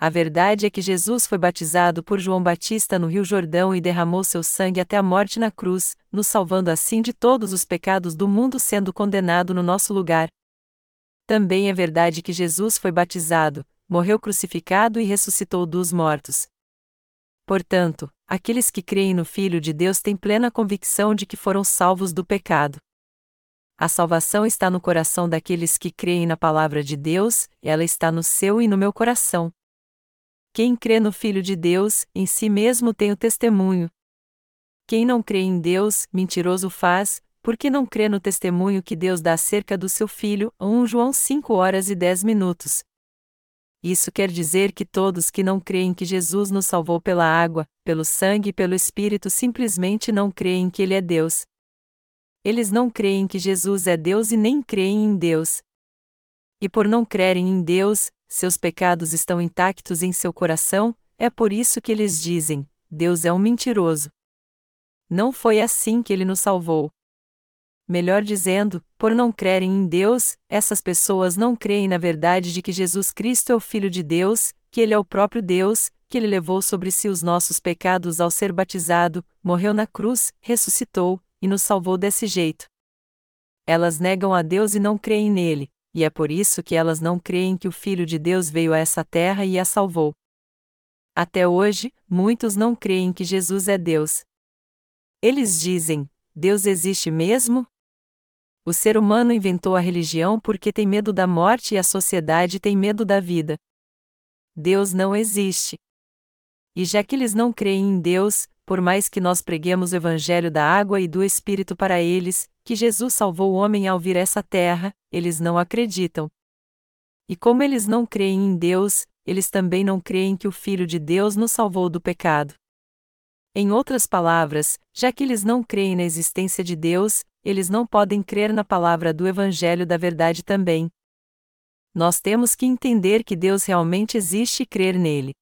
A verdade é que Jesus foi batizado por João Batista no Rio Jordão e derramou seu sangue até a morte na cruz, nos salvando assim de todos os pecados do mundo, sendo condenado no nosso lugar. Também é verdade que Jesus foi batizado, morreu crucificado e ressuscitou dos mortos. Portanto, aqueles que creem no Filho de Deus têm plena convicção de que foram salvos do pecado. A salvação está no coração daqueles que creem na palavra de Deus, ela está no seu e no meu coração. Quem crê no Filho de Deus, em si mesmo tem o testemunho. Quem não crê em Deus, mentiroso faz, porque não crê no testemunho que Deus dá acerca do seu Filho. 1 João 5 horas e 10 minutos. Isso quer dizer que todos que não creem que Jesus nos salvou pela água, pelo sangue e pelo Espírito simplesmente não creem que Ele é Deus. Eles não creem que Jesus é Deus e nem creem em Deus. E por não crerem em Deus, seus pecados estão intactos em seu coração, é por isso que eles dizem: Deus é um mentiroso. Não foi assim que ele nos salvou. Melhor dizendo, por não crerem em Deus, essas pessoas não creem na verdade de que Jesus Cristo é o Filho de Deus, que Ele é o próprio Deus, que Ele levou sobre si os nossos pecados ao ser batizado, morreu na cruz, ressuscitou, e nos salvou desse jeito. Elas negam a Deus e não creem nele, e é por isso que elas não creem que o Filho de Deus veio a essa terra e a salvou. Até hoje, muitos não creem que Jesus é Deus. Eles dizem: Deus existe mesmo? O ser humano inventou a religião porque tem medo da morte e a sociedade tem medo da vida. Deus não existe. E já que eles não creem em Deus, por mais que nós preguemos o evangelho da água e do Espírito para eles, que Jesus salvou o homem ao vir essa terra, eles não acreditam. E como eles não creem em Deus, eles também não creem que o Filho de Deus nos salvou do pecado. Em outras palavras, já que eles não creem na existência de Deus, eles não podem crer na palavra do Evangelho da Verdade também. Nós temos que entender que Deus realmente existe e crer nele.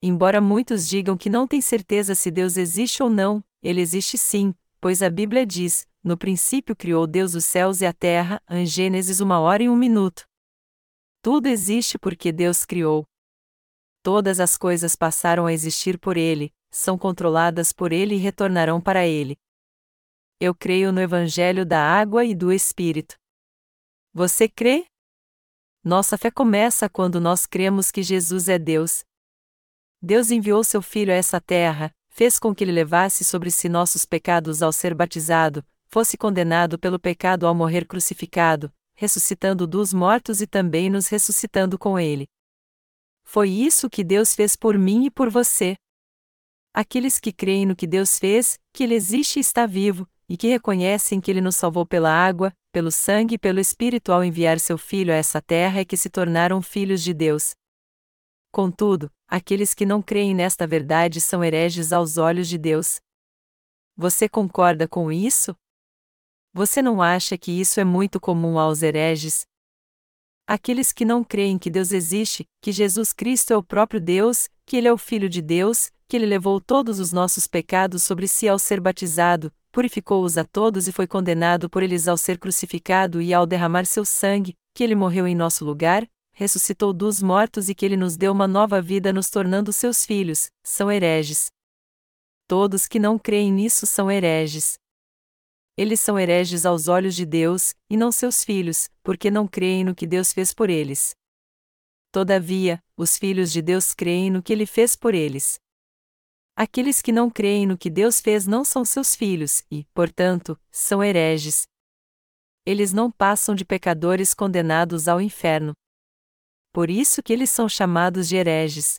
Embora muitos digam que não têm certeza se Deus existe ou não, ele existe sim, pois a Bíblia diz: No princípio criou Deus os céus e a terra, em Gênesis uma hora e um minuto. Tudo existe porque Deus criou. Todas as coisas passaram a existir por ele, são controladas por ele e retornarão para ele. Eu creio no Evangelho da água e do Espírito. Você crê? Nossa fé começa quando nós cremos que Jesus é Deus. Deus enviou seu Filho a essa terra, fez com que ele levasse sobre si nossos pecados ao ser batizado, fosse condenado pelo pecado ao morrer crucificado, ressuscitando dos mortos e também nos ressuscitando com ele. Foi isso que Deus fez por mim e por você. Aqueles que creem no que Deus fez, que Ele existe e está vivo, e que reconhecem que Ele nos salvou pela água, pelo sangue e pelo Espírito ao enviar seu Filho a essa terra é que se tornaram filhos de Deus. Contudo, aqueles que não creem nesta verdade são hereges aos olhos de Deus. Você concorda com isso? Você não acha que isso é muito comum aos hereges? Aqueles que não creem que Deus existe, que Jesus Cristo é o próprio Deus, que Ele é o Filho de Deus, que Ele levou todos os nossos pecados sobre si ao ser batizado, purificou-os a todos e foi condenado por eles ao ser crucificado e ao derramar seu sangue, que Ele morreu em nosso lugar, ressuscitou dos mortos e que Ele nos deu uma nova vida nos tornando seus filhos, são hereges. Todos que não creem nisso são hereges eles são hereges aos olhos de Deus, e não seus filhos, porque não creem no que Deus fez por eles. Todavia, os filhos de Deus creem no que ele fez por eles. Aqueles que não creem no que Deus fez não são seus filhos, e, portanto, são hereges. Eles não passam de pecadores condenados ao inferno. Por isso que eles são chamados de hereges.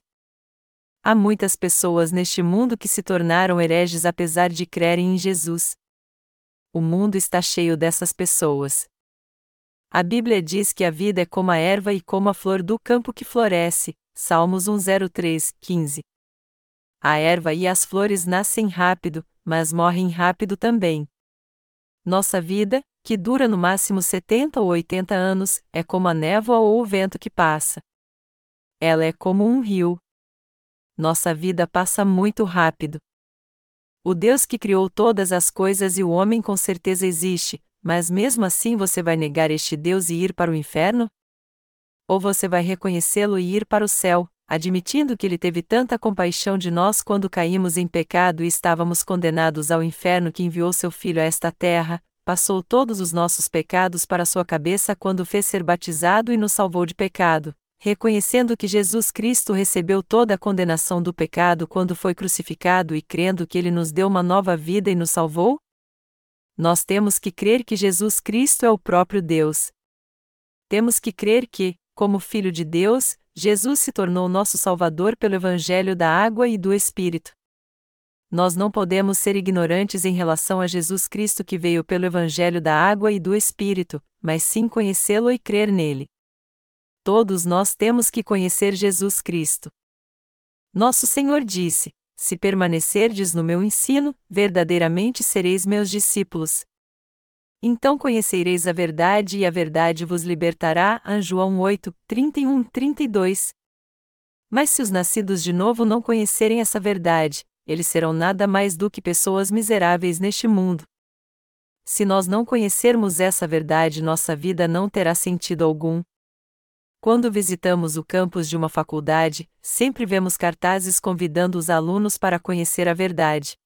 Há muitas pessoas neste mundo que se tornaram hereges apesar de crerem em Jesus. O mundo está cheio dessas pessoas. A Bíblia diz que a vida é como a erva e como a flor do campo que floresce. Salmos 103, 15. A erva e as flores nascem rápido, mas morrem rápido também. Nossa vida, que dura no máximo 70 ou 80 anos, é como a névoa ou o vento que passa. Ela é como um rio. Nossa vida passa muito rápido. O Deus que criou todas as coisas e o homem com certeza existe, mas mesmo assim você vai negar este Deus e ir para o inferno? Ou você vai reconhecê-lo e ir para o céu, admitindo que ele teve tanta compaixão de nós quando caímos em pecado e estávamos condenados ao inferno que enviou seu filho a esta terra, passou todos os nossos pecados para sua cabeça quando fez ser batizado e nos salvou de pecado, reconhecendo que Jesus Cristo recebeu toda a condenação do pecado quando foi crucificado e crendo que ele nos deu uma nova vida e nos salvou? Nós temos que crer que Jesus Cristo é o próprio Deus. Temos que crer que, como Filho de Deus, Jesus se tornou nosso Salvador pelo Evangelho da Água e do Espírito. Nós não podemos ser ignorantes em relação a Jesus Cristo que veio pelo Evangelho da Água e do Espírito, mas sim conhecê-lo e crer nele todos nós temos que conhecer Jesus Cristo. Nosso Senhor disse: Se permanecerdes no meu ensino, verdadeiramente sereis meus discípulos. Então conhecereis a verdade e a verdade vos libertará. João 8, 31, 32. Mas se os nascidos de novo não conhecerem essa verdade, eles serão nada mais do que pessoas miseráveis neste mundo. Se nós não conhecermos essa verdade, nossa vida não terá sentido algum, quando visitamos o campus de uma faculdade, sempre vemos cartazes convidando os alunos para conhecer a verdade.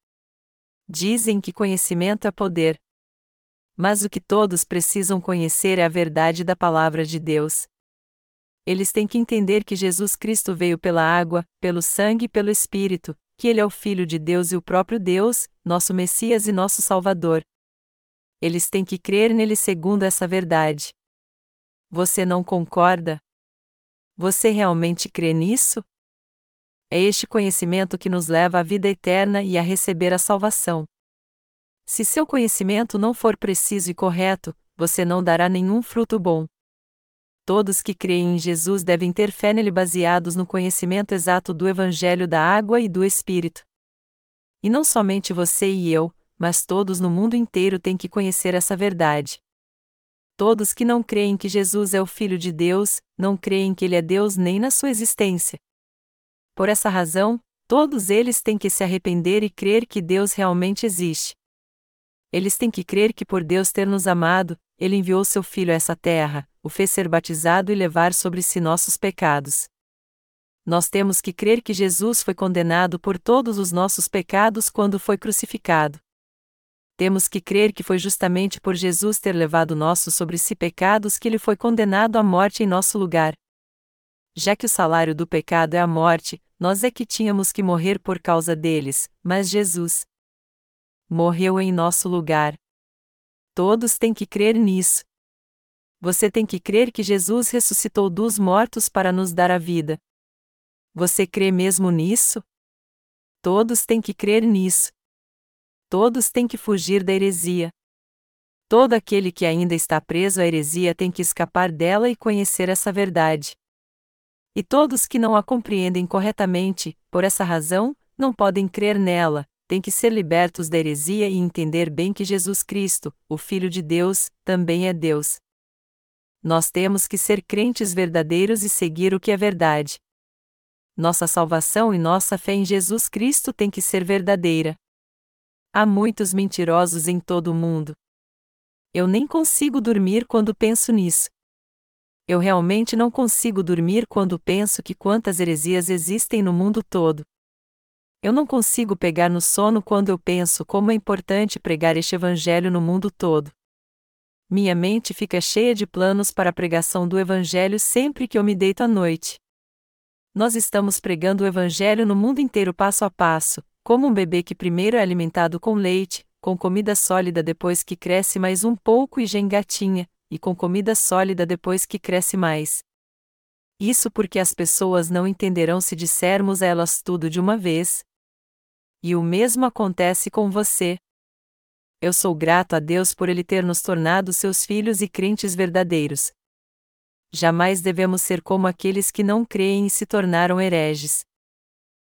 Dizem que conhecimento é poder. Mas o que todos precisam conhecer é a verdade da palavra de Deus. Eles têm que entender que Jesus Cristo veio pela água, pelo sangue e pelo Espírito, que Ele é o Filho de Deus e o próprio Deus, nosso Messias e nosso Salvador. Eles têm que crer nele segundo essa verdade. Você não concorda? Você realmente crê nisso? É este conhecimento que nos leva à vida eterna e a receber a salvação. Se seu conhecimento não for preciso e correto, você não dará nenhum fruto bom. Todos que creem em Jesus devem ter fé nele baseados no conhecimento exato do Evangelho da água e do Espírito. E não somente você e eu, mas todos no mundo inteiro têm que conhecer essa verdade. Todos que não creem que Jesus é o Filho de Deus, não creem que Ele é Deus nem na sua existência. Por essa razão, todos eles têm que se arrepender e crer que Deus realmente existe. Eles têm que crer que por Deus ter nos amado, Ele enviou seu Filho a essa terra, o fez ser batizado e levar sobre si nossos pecados. Nós temos que crer que Jesus foi condenado por todos os nossos pecados quando foi crucificado temos que crer que foi justamente por Jesus ter levado nossos sobre si pecados que ele foi condenado à morte em nosso lugar. Já que o salário do pecado é a morte, nós é que tínhamos que morrer por causa deles, mas Jesus morreu em nosso lugar. Todos têm que crer nisso. Você tem que crer que Jesus ressuscitou dos mortos para nos dar a vida. Você crê mesmo nisso? Todos têm que crer nisso todos têm que fugir da heresia. Todo aquele que ainda está preso à heresia tem que escapar dela e conhecer essa verdade. E todos que não a compreendem corretamente, por essa razão, não podem crer nela, têm que ser libertos da heresia e entender bem que Jesus Cristo, o Filho de Deus, também é Deus. Nós temos que ser crentes verdadeiros e seguir o que é verdade. Nossa salvação e nossa fé em Jesus Cristo tem que ser verdadeira. Há muitos mentirosos em todo o mundo. Eu nem consigo dormir quando penso nisso. Eu realmente não consigo dormir quando penso que quantas heresias existem no mundo todo. Eu não consigo pegar no sono quando eu penso como é importante pregar este evangelho no mundo todo. Minha mente fica cheia de planos para a pregação do evangelho sempre que eu me deito à noite. Nós estamos pregando o evangelho no mundo inteiro passo a passo, como um bebê que primeiro é alimentado com leite, com comida sólida depois que cresce mais um pouco e já engatinha, e com comida sólida depois que cresce mais. Isso porque as pessoas não entenderão se dissermos a elas tudo de uma vez. E o mesmo acontece com você. Eu sou grato a Deus por Ele ter nos tornado seus filhos e crentes verdadeiros. Jamais devemos ser como aqueles que não creem e se tornaram hereges.